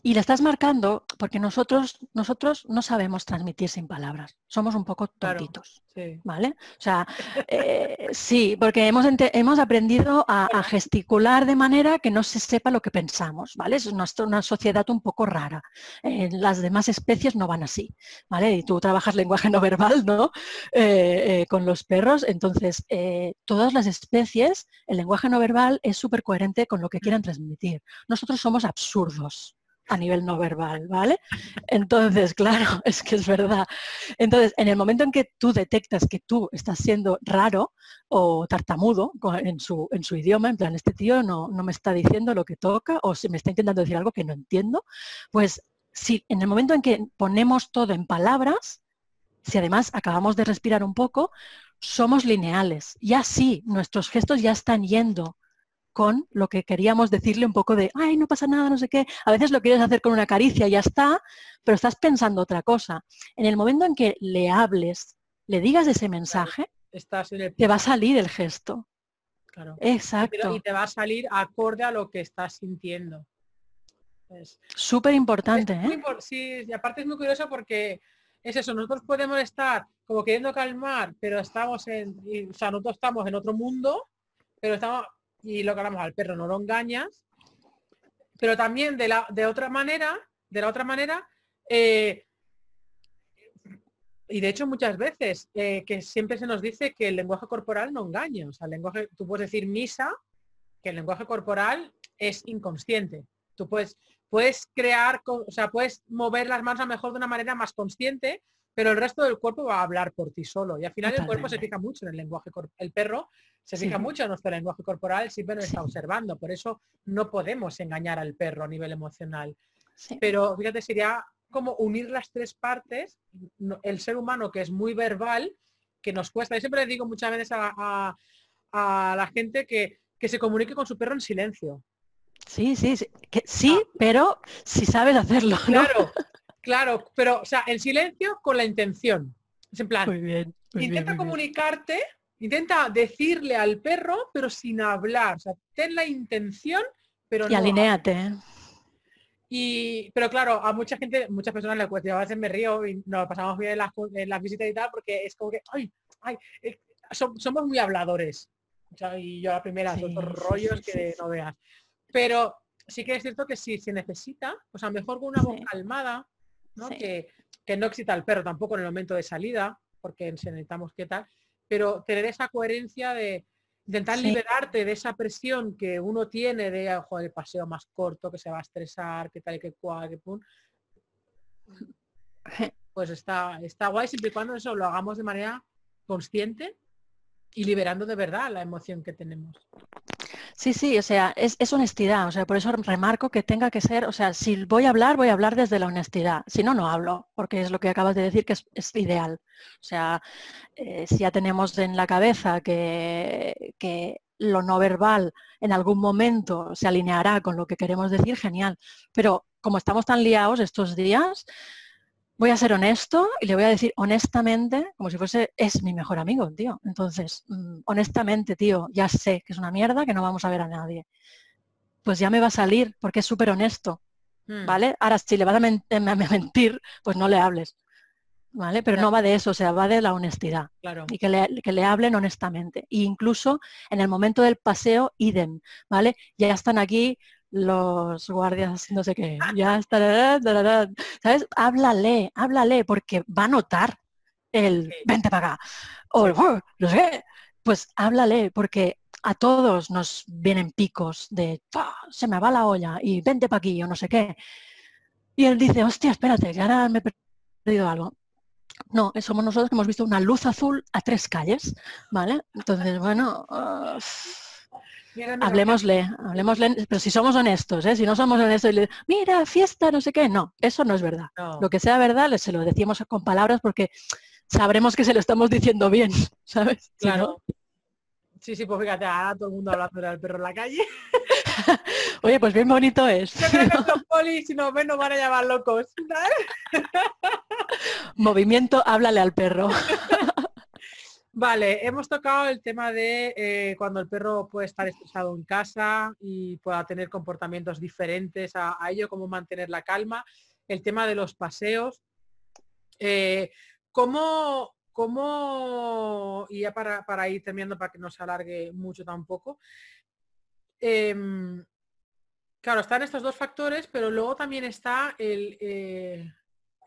Y le estás marcando porque nosotros, nosotros no sabemos transmitir sin palabras. Somos un poco tontitos. ¿Vale? O sea, eh, sí, porque hemos, hemos aprendido a, gesticular de manera que no se sepa lo que pensamos. ¿Vale? Es una, una sociedad un poco rara. las demás especies no van así. ¿Vale? Y tú trabajas lenguaje no verbal, ¿no? Eh, eh, con los perros. Entonces, todas las especies, el lenguaje no verbal es súper coherente con lo que quieran transmitir. Nosotros somos absurdos a nivel no verbal, ¿vale? Entonces, claro, es que es verdad. Entonces, en el momento en que tú detectas que tú estás siendo raro o tartamudo en su, idioma, en plan, este tío no, no me está diciendo lo que toca o se me está intentando decir algo que no entiendo, pues si en el momento en que ponemos todo en palabras, si además acabamos de respirar un poco, somos lineales. Ya sí, nuestros gestos ya están yendo con lo que queríamos decirle un poco de, ay, no pasa nada, no sé qué. A veces lo quieres hacer con una caricia y ya está, pero estás pensando otra cosa. En el momento en que le hables, le digas ese mensaje, te va a salir el gesto. Claro. Exacto. Y te va a salir acorde a lo que estás sintiendo. Súper importante, ¿eh? sí, y aparte es muy curioso porque es eso, nosotros podemos estar como queriendo calmar, pero estamos en, o sea, nosotros estamos en otro mundo, pero estamos y lo que hablamos al perro no lo engañas, pero también de la de otra manera, de la otra manera, eh, y de hecho muchas veces eh, que siempre se nos dice que el lenguaje corporal no engaña. O sea, el lenguaje, tú puedes decir misa, que el lenguaje corporal es inconsciente. Tú puedes, puedes crear, o sea, puedes mover las manos a mejor de una manera más consciente, pero el resto del cuerpo va a hablar por ti solo. Y al final el cuerpo se fija mucho en el lenguaje corporal. El perro se fija mucho en nuestro lenguaje corporal, siempre nos está observando. Por eso no podemos engañar al perro a nivel emocional. Pero fíjate, sería como unir las tres partes, el ser humano que es muy verbal, que nos cuesta. Yo siempre le digo muchas veces a, la gente que, que se comunique con su perro en silencio. Sí, sí, sí, que, sí ah. pero si sabes hacerlo. Claro, claro, pero o sea, en silencio con la intención. Es en plan, muy bien, intenta comunicarte Intenta decirle al perro, pero sin hablar. O sea, ten la intención, pero y alineate. ¿eh? Y, pero claro, a mucha gente, muchas personas le cuesta, a veces me río y nos pasamos bien en las, visitas y tal, porque es como que, ay, ay, eh, somos muy habladores. y yo la primera, otros rollos que no veas. Pero sí que es cierto que si se necesita, o sea, mejor con una voz calmada, ¿no? Que, que no excita al perro tampoco en el momento de salida, porque necesitamos que tal, pero tener esa coherencia de intentar liberarte de esa presión que uno tiene de ojo, el paseo más corto, que se va a estresar, que tal y que cual, que pum. Pues está, está guay siempre y cuando eso lo hagamos de manera consciente y liberando de verdad la emoción que tenemos. Sí, sí, o sea, es, es, honestidad, o sea, por eso remarco que tenga que ser, o sea, si voy a hablar, voy a hablar desde la honestidad, si no, no hablo, porque es lo que acabas de decir que es, ideal. O sea, eh, si ya tenemos en la cabeza que, que lo no verbal en algún momento se alineará con lo que queremos decir, genial, pero como estamos tan liados estos días, voy a ser honesto y le voy a decir honestamente, como si fuese, es mi mejor amigo, tío. Entonces, mm, honestamente, tío, ya sé que es una mierda, que no vamos a ver a nadie. Pues ya me va a salir, porque es súper honesto, hmm. ¿vale? Ahora, si le vas a, mentir, pues no le hables, ¿vale? Pero no va de eso, o sea, va de la honestidad. Claro. Y que le, que le hablen honestamente. E incluso en el momento del paseo, idem, ¿vale? Ya están aquí los guardias, no sé qué, ya está, ¿sabes? Háblale, háblale, porque va a notar el vente para acá, o no sé, pues háblale, porque a todos nos vienen picos de se me va la olla y vente para aquí o no sé qué. Y él dice, hostia, espérate, que ahora me he perdido algo. No, somos nosotros que hemos visto una luz azul a tres calles, ¿vale? Entonces, bueno, Hablemosle, hablemosle, pero si somos honestos, ¿eh? si no somos honestos y le mira, fiesta, no sé qué, no, eso no es verdad. Lo que sea verdad, se lo decimos con palabras porque sabremos que se lo estamos diciendo bien, ¿sabes? Claro. Sí, sí, pues fíjate, ahora todo el mundo hablando del perro en la calle. Oye, pues bien bonito es. Yo creo que estos polis, si nos ven, nos van a llamar locos. Movimiento, háblale al perro. Vale, hemos tocado el tema de eh, cuando el perro puede estar estresado en casa y pueda tener comportamientos diferentes a, ello, cómo mantener la calma, el tema de los paseos. Eh, ¿cómo, y ya para, ir terminando para que no se alargue mucho tampoco, em, claro, están estos dos factores, pero luego también está el, eh,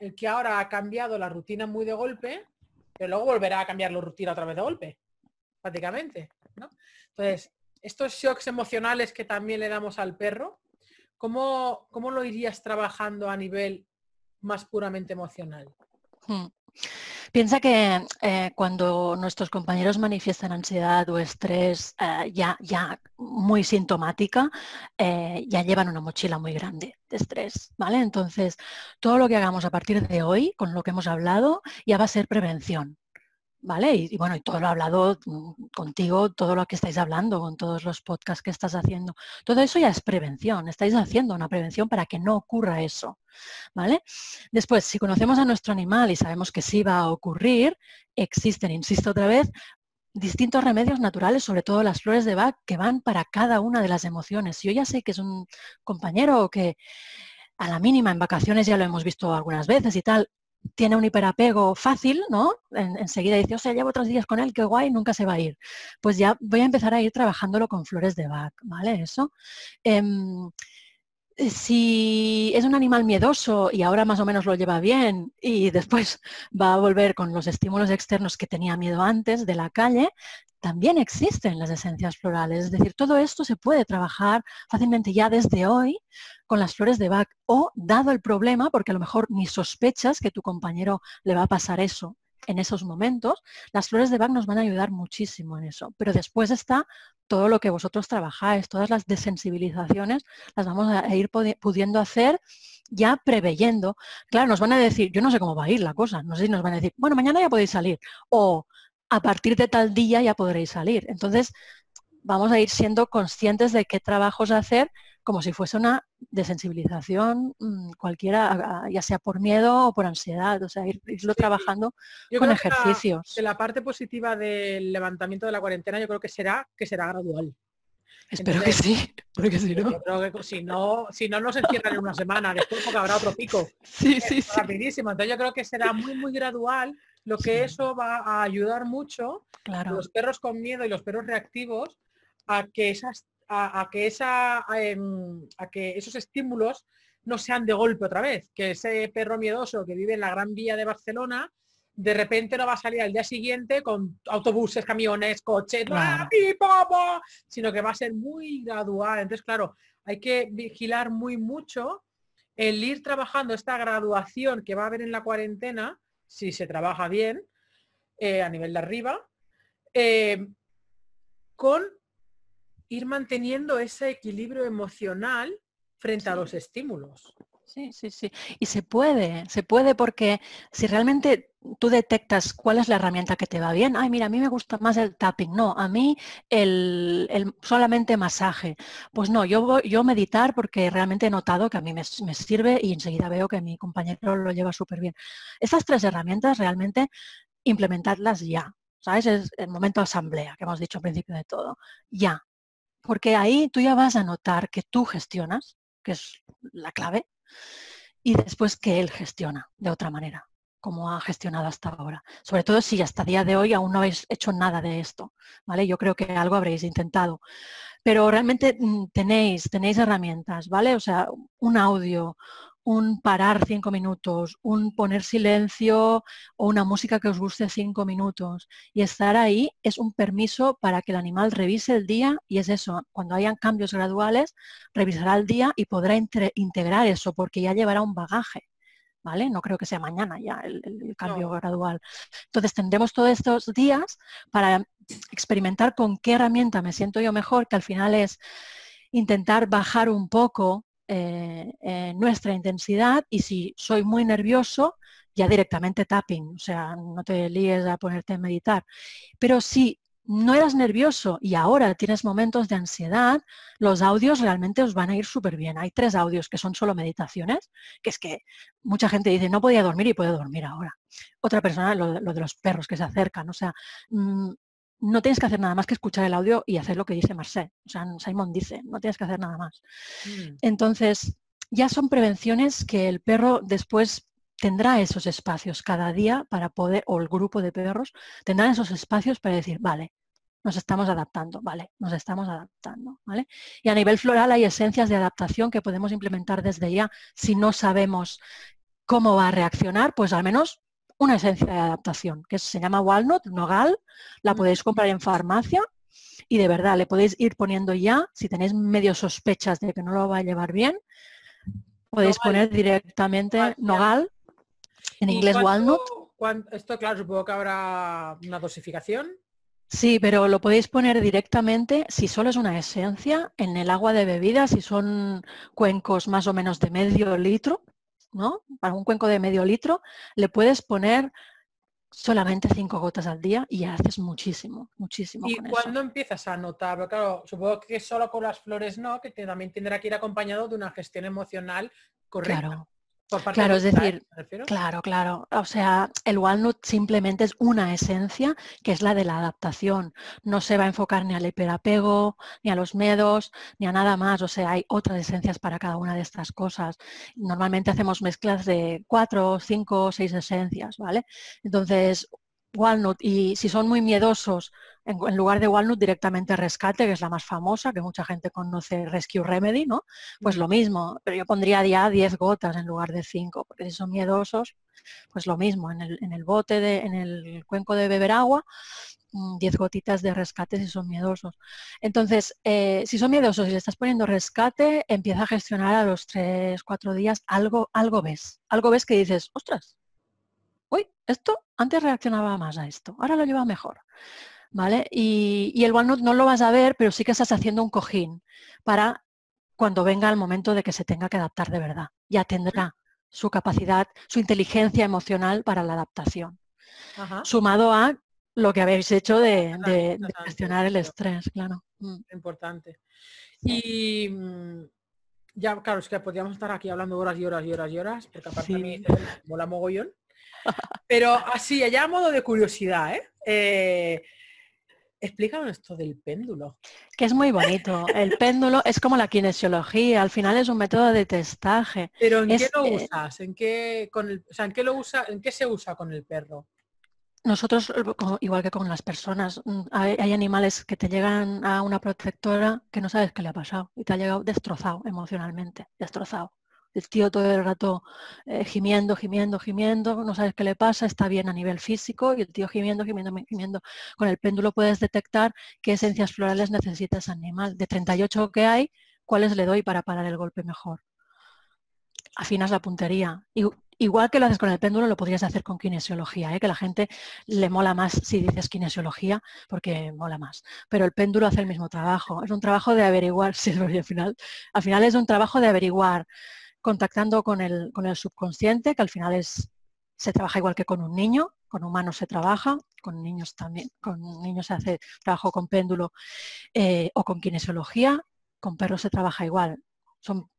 el que ahora ha cambiado la rutina muy de golpe pero luego volverá a cambiar la rutina otra vez de golpe, prácticamente. Entonces, estos shocks emocionales que también le damos al perro, ¿cómo, cómo lo irías trabajando a nivel más puramente emocional? Hmm. Piensa que eh, cuando nuestros compañeros manifiestan ansiedad o estrés eh, ya, ya muy sintomática, eh, ya llevan una mochila muy grande de estrés, ¿vale? Entonces, todo lo que hagamos a partir de hoy, con lo que hemos hablado, ya va a ser prevención. ¿Vale? Y, bueno, y todo lo hablado mm, contigo, todo lo que estáis hablando, con todos los podcasts que estás haciendo. Todo eso ya es prevención, estáis haciendo una prevención para que no ocurra eso, ¿vale? Después, si conocemos a nuestro animal y sabemos que sí va a ocurrir, existen, insisto otra vez, distintos remedios naturales, sobre todo las flores de Bach, que van para cada una de las emociones. Yo ya sé que es un compañero que a la mínima en vacaciones ya lo hemos visto algunas veces y tal, tiene un hiperapego fácil, ¿no? enseguida dice, o sea, llevo otros días con él, qué guay, nunca se va a ir. Pues ya voy a empezar a ir trabajándolo con flores de Bach, ¿vale? Eso. Em, si es un animal miedoso y ahora más o menos lo lleva bien y después va a volver con los estímulos externos que tenía miedo antes de la calle, también existen las esencias florales. Es decir, todo esto se puede trabajar fácilmente ya desde hoy con las flores de Bach o dado el problema, porque a lo mejor ni sospechas que tu compañero le va a pasar eso en esos momentos, las flores de Bach nos van a ayudar muchísimo en eso. Pero después está todo lo que vosotros trabajáis, todas las desensibilizaciones, las vamos a ir pudiendo hacer ya preveyendo. Claro, nos van a decir, yo no sé cómo va a ir la cosa, no sé si nos van a decir, bueno, mañana ya podéis salir, o a partir de tal día ya podréis salir. Entonces, vamos a ir siendo conscientes de qué trabajos hacer como si fuese una desensibilización mm, cualquiera, ya sea por miedo o por ansiedad, o sea, irlo trabajando con ejercicios. Que la, parte positiva del levantamiento de la cuarentena yo creo que será que será gradual. Espero que sí, porque si no... si no, si no nos encierran en una semana, después porque habrá otro pico. Sí, sí, sí. Rapidísimo. Entonces yo creo que será muy, muy gradual lo que eso va a ayudar mucho claro. los perros con miedo y los perros reactivos a que esas a, que esa em, a que esos estímulos no sean de golpe otra vez, que ese perro miedoso que vive en la Gran Vía de Barcelona de repente no va a salir al día siguiente con autobuses, camiones, coches, sino que va a ser muy gradual. Entonces, claro, hay que vigilar muy mucho el ir trabajando esta graduación que va a haber en la cuarentena si se trabaja bien eh, a nivel de arriba, eh, con ir manteniendo ese equilibrio emocional frente a los estímulos. Sí, sí, sí. Y se puede, se puede porque si realmente tú detectas cuál es la herramienta que te va bien, ay, mira, a mí me gusta más el tapping, no, a mí el, solamente masaje. Pues no, yo, voy, yo meditar porque realmente he notado que a mí me, me sirve y enseguida veo que mi compañero lo lleva súper bien. Estas tres herramientas realmente implementarlas ya, ¿sabes? Es el momento de asamblea que hemos dicho al principio de todo, ya. Porque ahí tú ya vas a notar que tú gestionas, que es la clave, y después que él gestiona de otra manera, como ha gestionado hasta ahora. Sobre todo si hasta día de hoy aún no habéis hecho nada de esto, ¿vale? Yo creo que algo habréis intentado. Pero realmente mm, tenéis, tenéis herramientas, ¿vale? O sea, un audio, un parar cinco minutos, un poner silencio o una música que os guste cinco minutos. Y estar ahí es un permiso para que el animal revise el día y es eso, cuando hayan cambios graduales, revisará el día y podrá integrar eso porque ya llevará un bagaje. ¿Vale? No creo que sea mañana ya el, cambio gradual. Entonces tendremos todos estos días para experimentar con qué herramienta me siento yo mejor, que al final es intentar bajar un poco eh, nuestra intensidad y si soy muy nervioso, ya directamente tapping, o sea, no te líes a ponerte a meditar. Pero si no eras nervioso y ahora tienes momentos de ansiedad, los audios realmente os van a ir súper bien. Hay tres audios que son solo meditaciones, que es que mucha gente dice, no podía dormir y puedo dormir ahora. Otra persona, lo, de los perros que se acercan, o sea, mm, no tienes que hacer nada más que escuchar el audio y hacer lo que dice Marcel. O sea, Simon dice, no tienes que hacer nada más. Mm. Entonces, ya son prevenciones que el perro después tendrá esos espacios cada día para poder, o el grupo de perros, tendrán esos espacios para decir, vale, nos estamos adaptando, vale, nos estamos adaptando, ¿vale? Y a nivel floral hay esencias de adaptación que podemos implementar desde ya. Si no sabemos cómo va a reaccionar, pues al menos una esencia de adaptación, que se llama Walnut, Nogal, la podéis comprar en farmacia y de verdad le podéis ir poniendo ya, si tenéis medio sospechas de que no lo va a llevar bien, podéis poner directamente Nogal, en inglés Walnut. esto, claro, supongo que habrá una dosificación. Sí, pero lo podéis poner directamente, si solo es una esencia, en el agua de bebida, si son cuencos más o menos de medio litro, para un cuenco de medio litro le puedes poner solamente cinco gotas al día y haces muchísimo, muchísimo. ¿Y cuándo empiezas a notar? claro, supongo que solo con las flores no, que también tendrá que ir acompañado de una gestión emocional correcta claro, es decir, claro, claro. O sea, el walnut simplemente es una esencia que es la de la adaptación. No se va a enfocar ni al hiperapego, ni a los miedos, ni a nada más. O sea, hay otras esencias para cada una de estas cosas. Normalmente hacemos mezclas de cuatro, cinco, seis esencias, ¿vale? Entonces, walnut y si son muy miedosos, en, lugar de walnut directamente rescate, que es la más famosa, que mucha gente conoce Rescue Remedy, ¿no? Pues lo mismo, pero yo pondría ya 10 gotas en lugar de 5, porque si son miedosos, pues lo mismo, en el, bote, de, en el cuenco de beber agua, 10 mm, gotitas de rescate si son miedosos. Entonces, eh, si son miedosos y le estás poniendo rescate, empieza a gestionar a los 3, 4 días, algo, algo ves, algo ves que dices, ostras, uy, esto antes reaccionaba más a esto, ahora lo lleva mejor. ¿Vale? Y, el walnut no lo vas a ver, pero sí que estás haciendo un cojín para cuando venga el momento de que se tenga que adaptar de verdad. Ya tendrá su capacidad, su inteligencia emocional para la adaptación. Sumado a lo que habéis hecho de, gestionar el estrés, claro. Mm. Importante. Y mm, ya, claro, es que podríamos estar aquí hablando horas y horas y horas y horas, porque aparte a mí mola mogollón. Pero así, allá a modo de curiosidad, ¿eh? eh explícanos esto del péndulo. Que es muy bonito. El péndulo es como la kinesiología, al final es un método de testaje. Pero ¿en qué lo eh, usas? ¿En qué, con el, ¿en qué lo usa, en qué se usa con el perro? Nosotros, igual que con las personas, mm, hay, hay, animales que te llegan a una protectora que no sabes qué le ha pasado y te ha llegado destrozado emocionalmente, destrozado el tío todo el rato eh, gimiendo, gimiendo, gimiendo, no sabes qué le pasa, está bien a nivel físico y el tío gimiendo, gimiendo, gimiendo. Con el péndulo puedes detectar qué esencias florales necesita ese animal. De 38 que hay, ¿cuáles le doy para parar el golpe mejor? Afinas la puntería. Igual que lo haces con el péndulo, lo podrías hacer con kinesiología, ¿eh? que la gente le mola más si dices kinesiología, porque mola más. Pero el péndulo hace el mismo trabajo. Es un trabajo de averiguar, sí, al final, al final es un trabajo de averiguar, contactando con el, con el subconsciente, que al final es, se trabaja igual que con un niño, con humanos se trabaja, con niños también, con niños se hace trabajo con péndulo eh, o con kinesiología, con perros se trabaja igual. Son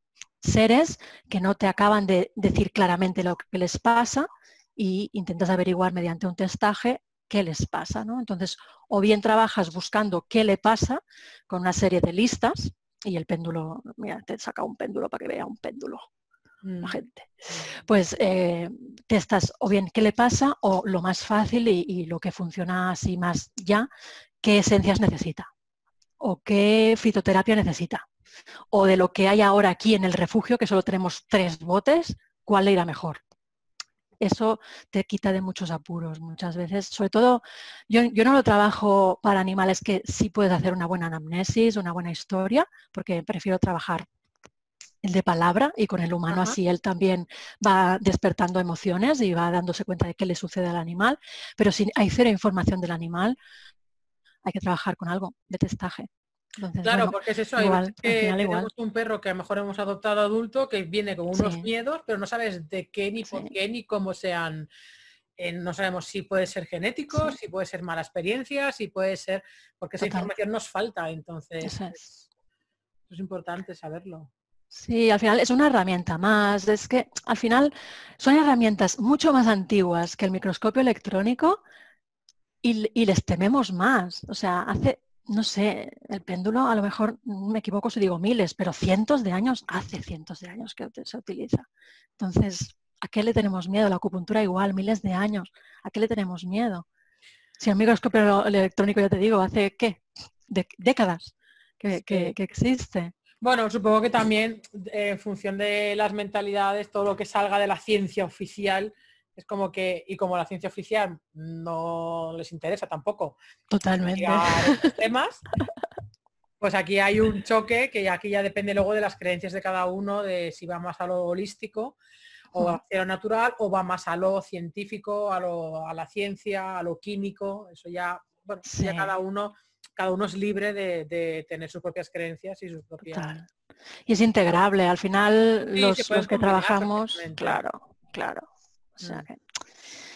seres que no te acaban de decir claramente lo que les pasa y intentas averiguar mediante un testaje qué les pasa. ¿no? Entonces, o bien trabajas buscando qué le pasa con una serie de listas y el péndulo, mira, te saca un péndulo para que vea un péndulo la mm. gente. Pues eh, testas o bien qué le pasa o lo más fácil y, y, lo que funciona así más ya, qué esencias necesita o qué fitoterapia necesita o de lo que hay ahora aquí en el refugio, que solo tenemos tres botes, cuál le irá mejor. Eso te quita de muchos apuros muchas veces. Sobre todo, yo, no lo trabajo para animales que sí puedes hacer una buena anamnesis, una buena historia, porque prefiero trabajar el de palabra y con el humano así él también va despertando emociones y va dándose cuenta de qué le sucede al animal. Pero si hay cero información del animal, hay que trabajar con algo de testaje claro, porque es eso, igual, tenemos un perro que a lo mejor hemos adoptado adulto que viene con unos miedos, pero no sabes de qué, ni por qué, ni cómo sean. Eh, no sabemos si puede ser genético, si puede ser mala experiencia, si puede ser, porque esa información nos falta, entonces es. es importante saberlo. Sí, al final es una herramienta más. Es que al final son herramientas mucho más antiguas que el microscopio electrónico y, y les tememos más. O sea, hace no sé, el péndulo a lo mejor me equivoco si digo miles, pero cientos de años, hace cientos de años que se utiliza. Entonces, ¿a qué le tenemos miedo? La acupuntura igual, miles de años. ¿A qué le tenemos miedo? Si el microscopio electrónico, ya te digo, hace qué? décadas que, existe. Bueno, supongo que también eh, en función de las mentalidades, todo lo que salga de la ciencia oficial, es como que, y como la ciencia oficial no les interesa tampoco totalmente. temas, pues aquí hay un choque que aquí ya depende luego de las creencias de cada uno, de si va más a lo holístico o a lo natural o va más a lo científico, a, lo, a la ciencia, a lo químico, eso ya, bueno, ya cada uno cada uno es libre de, tener sus propias creencias y sus propias... Y es integrable, al final los, los que trabajamos, claro, claro. Mm.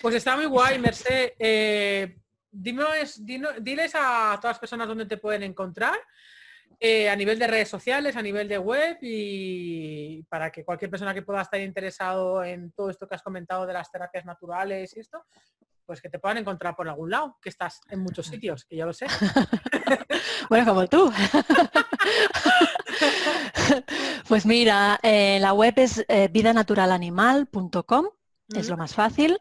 Pues está muy guay, Merced. Eh, diles a todas las personas dónde te pueden encontrar. Eh, a nivel de redes sociales, a nivel de web y para que cualquier persona que pueda estar interesado en todo esto que has comentado de las terapias naturales y esto, pues que te puedan encontrar por algún lado, que estás en muchos sitios, que ya lo sé. bueno, como tú. pues mira, eh, la web es vidanaturalanimal.com es lo más fácil.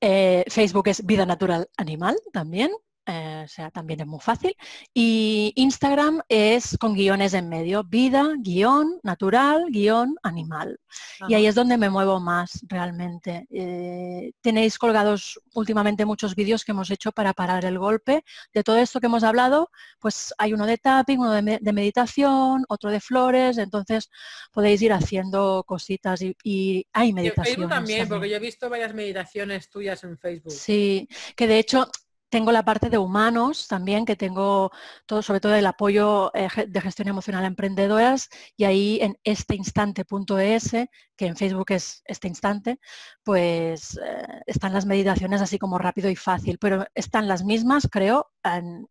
Eh, Facebook es Vida Natural Animal también. Eh, o sea, también es muy fácil. Y Instagram es con guiones en medio, vida, guion, natural, guion, animal. Y ahí es donde me muevo más realmente. Eh, tenéis colgados últimamente muchos vídeos que hemos hecho para parar el golpe. De todo esto que hemos hablado, pues hay uno de tapping, uno de, meditación, otro de flores, entonces podéis ir haciendo cositas y, hay meditaciones. Facebook también, porque yo he visto varias meditaciones tuyas en Facebook. Sí, que de hecho tengo la parte de humanos también, que tengo todo, sobre todo el apoyo eh, de gestión emocional a emprendedoras y ahí en esteinstante.es, que en Facebook es este instante, pues eh, están las meditaciones así como rápido y fácil, pero están las mismas, creo, en,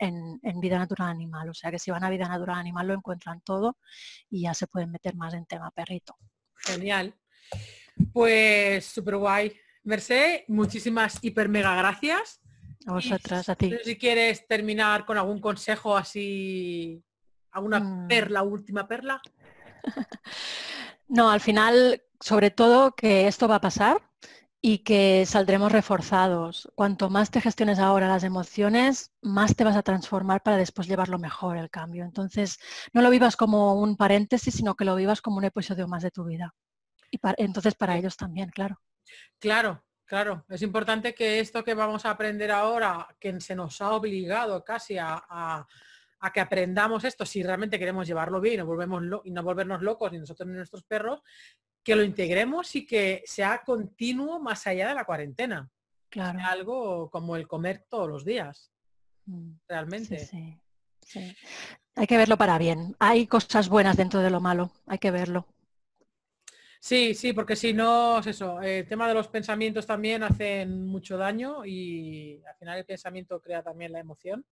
Vida Natural Animal. O sea que si van a Vida Natural Animal lo encuentran todo y ya se pueden meter más en tema perrito. Genial. Pues súper guay. Merced, muchísimas hiper mega gracias a vosotras, a ti. Si quieres terminar con algún consejo así, alguna mm. perla, última perla. no, al final, sobre todo que esto va a pasar y que saldremos reforzados. Cuanto más te gestiones ahora las emociones, más te vas a transformar para después llevarlo mejor el cambio. Entonces, no lo vivas como un paréntesis, sino que lo vivas como un episodio más de tu vida. Y entonces para ellos también, claro. Claro, Claro, es importante que esto que vamos a aprender ahora, que se nos ha obligado casi a, que aprendamos esto, si realmente queremos llevarlo bien y no, volvemos y no volvernos locos ni nosotros ni nuestros perros, que lo integremos y que sea continuo más allá de la cuarentena. Claro. algo como el comer todos los días. Mm, Realmente. Sí, sí, Hay que verlo para bien. Hay cosas buenas dentro de lo malo. Hay que verlo. Sí, sí, porque si no, es eso, el tema de los pensamientos también hacen mucho daño y al final el pensamiento crea también la emoción.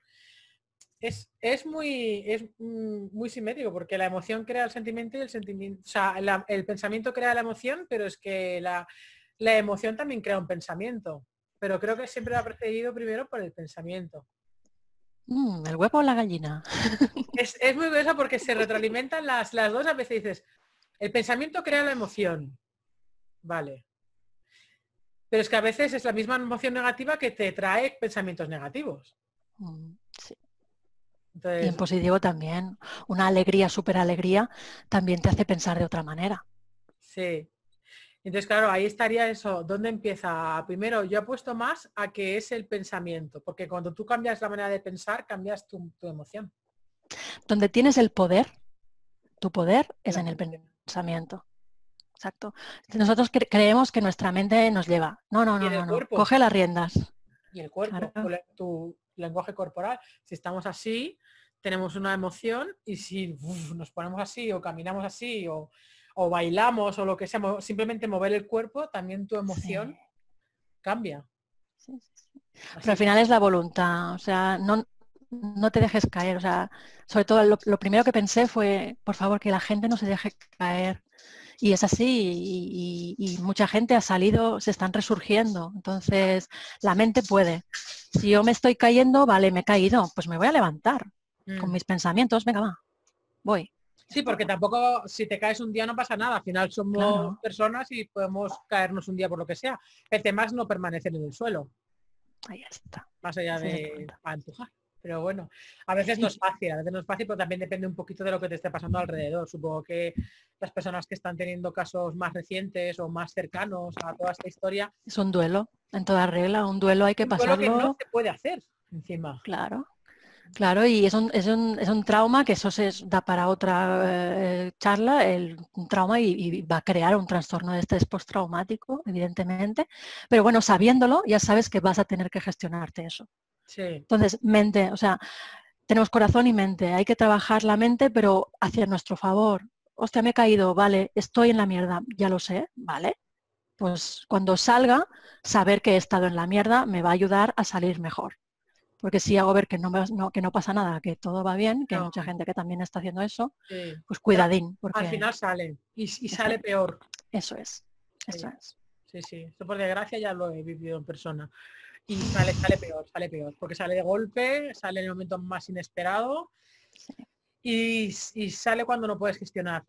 Es, es muy, es mm, muy simétrico porque la emoción crea el sentimiento y el sentimiento, o sea, el pensamiento crea la emoción, pero es que la, la emoción también crea un pensamiento pero creo que siempre ha precedido primero por el pensamiento. Mm, el huevo o la gallina. Es, muy curioso porque se retroalimentan las, las dos. A veces dices, el pensamiento crea la emoción. Vale. Pero es que a veces es la misma emoción negativa que te trae pensamientos negativos. Mm, sí. y en positivo también. Una alegría, súper alegría, también te hace pensar de otra manera. Sí. Entonces, claro, ahí estaría eso. ¿Dónde empieza? Primero, yo apuesto más a que es el pensamiento, porque cuando tú cambias la manera de pensar, cambias tu, emoción. Donde tienes el poder, tu poder es en el pensamiento. Exacto. Nosotros creemos que nuestra mente nos lleva. No, no, no, no, Coge las riendas. Y el cuerpo, tu, lenguaje corporal. Si estamos así, tenemos una emoción y si nos ponemos así o caminamos así o o bailamos o lo que sea, simplemente mover el cuerpo, también tu emoción cambia. Pero al final es la voluntad, o sea, no, no te dejes caer, o sea, sobre todo lo, primero que pensé fue, por favor, que la gente no se deje caer. Y es así, y, mucha gente ha salido, se están resurgiendo. Entonces, la mente puede. Si yo me estoy cayendo, vale, me he caído, pues me voy a levantar con mm. mis pensamientos, venga, va, voy. Sí, porque tampoco si te caes un día no pasa nada. Al final somos personas y podemos caernos un día por lo que sea. El tema es no permanecer en el suelo. Ahí está. Más allá de empujar. Pero bueno, a veces no es fácil, a veces no es fácil, pero también depende un poquito de lo que te esté pasando alrededor. Supongo que las personas que están teniendo casos más recientes o más cercanos a toda esta historia. Es un duelo, en toda regla, un duelo hay que pasarlo. que no se puede hacer encima. Claro. Claro, y es un, es un, es un trauma que eso se da para otra eh, charla, el un trauma y, va a crear un trastorno de estrés postraumático, evidentemente. Pero bueno, sabiéndolo, ya sabes que vas a tener que gestionarte eso. Sí. Entonces, mente, o sea, tenemos corazón y mente, hay que trabajar la mente, pero hacia nuestro favor. Hostia, me he caído, vale, estoy en la mierda, ya lo sé, vale. Pues cuando salga, saber que he estado en la mierda me va a ayudar a salir mejor porque si hago ver que no, que no pasa nada, que todo va bien, que hay mucha gente que también está haciendo eso, pues cuidadín. Porque... Al final sale y, sale peor. Eso es, eso es. Sí, sí, esto por desgracia ya lo he vivido en persona. Y sale, sale peor, sale peor, porque sale de golpe, sale en el momento más inesperado y, sale cuando no puedes gestionar.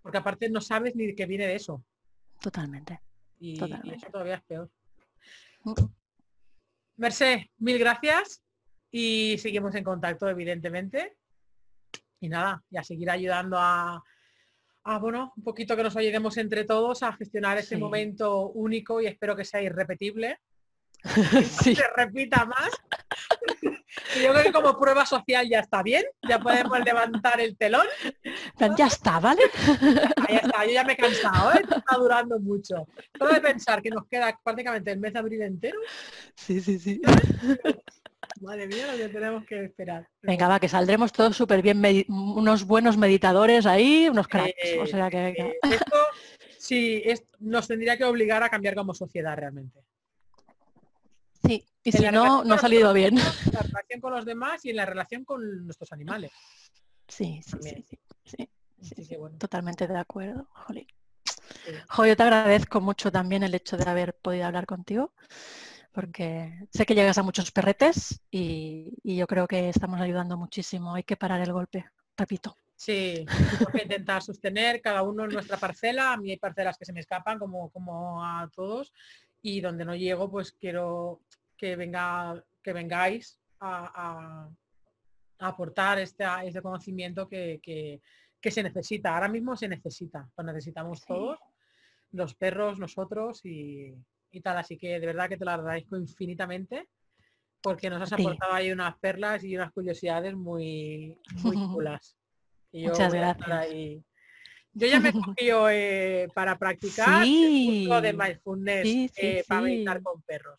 Porque aparte no sabes ni que viene de eso. Totalmente. Y, eso todavía es peor. Mm. Merced, mil gracias y seguimos en contacto, evidentemente. Y nada, y a seguir ayudando a, bueno, un poquito que nos ayudemos entre todos a gestionar este momento único y espero que sea irrepetible. si se repita más. yo creo que como prueba social ya está bien, ya podemos levantar el telón. Ya está, ¿vale? ya está, yo ya me he cansado, ¿eh? está durando mucho. Solo de pensar que nos queda prácticamente el mes de abril entero. Sí, sí, sí. Madre mía, lo que tenemos que esperar. Venga, va, que saldremos todos súper bien, unos buenos meditadores ahí, unos cracks. o sea que... esto sí, nos tendría que obligar a cambiar como sociedad realmente. Sí, y si no, no ha salido bien. La relación con los demás y en la relación con nuestros animales. Sí, sí, sí, sí, Totalmente de acuerdo. yo te agradezco mucho también el hecho de haber podido hablar contigo porque sé que llegas a muchos perretes y, yo creo que estamos ayudando muchísimo. Hay que parar el golpe, repito. Sí, hay que intentar sostener cada uno en nuestra parcela. A mí hay parcelas que se me escapan como, como a todos y donde no llego pues quiero que venga que vengáis a, aportar este, este conocimiento que, se necesita. Ahora mismo se necesita, lo necesitamos todos, los perros, nosotros y, y tal. Así que de verdad que te lo agradezco infinitamente porque nos has aportado ahí unas perlas y unas curiosidades muy, muy chulas. Muchas gracias. Yo ya me cogió eh, para practicar Sí, lo de mindfulness sí, sí, eh, para meditar con perros.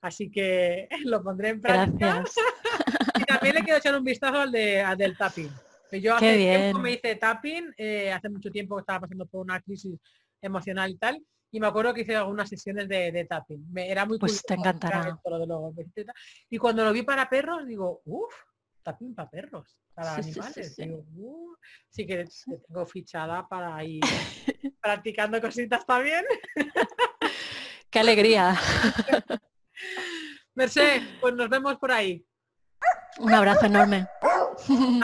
Así que lo pondré en práctica. Y también le quiero echar un vistazo al, de, al del tapping. Que yo Qué hace tiempo me hice tapping, eh, hace mucho tiempo que estaba pasando por una crisis emocional y tal, y me acuerdo que hice algunas sesiones de, de tapping. Me, era muy Pues te encantará. esto, lo de tal. Y cuando lo vi para perros, digo, uff, tapping para perros, para Sí, sí, sí, animales. sí. Digo, "Uh". sí que te tengo fichada para ir practicando cositas también. Qué alegría. Merced, pues nos vemos por ahí. Un abrazo enorme.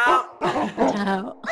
Chao. Chao.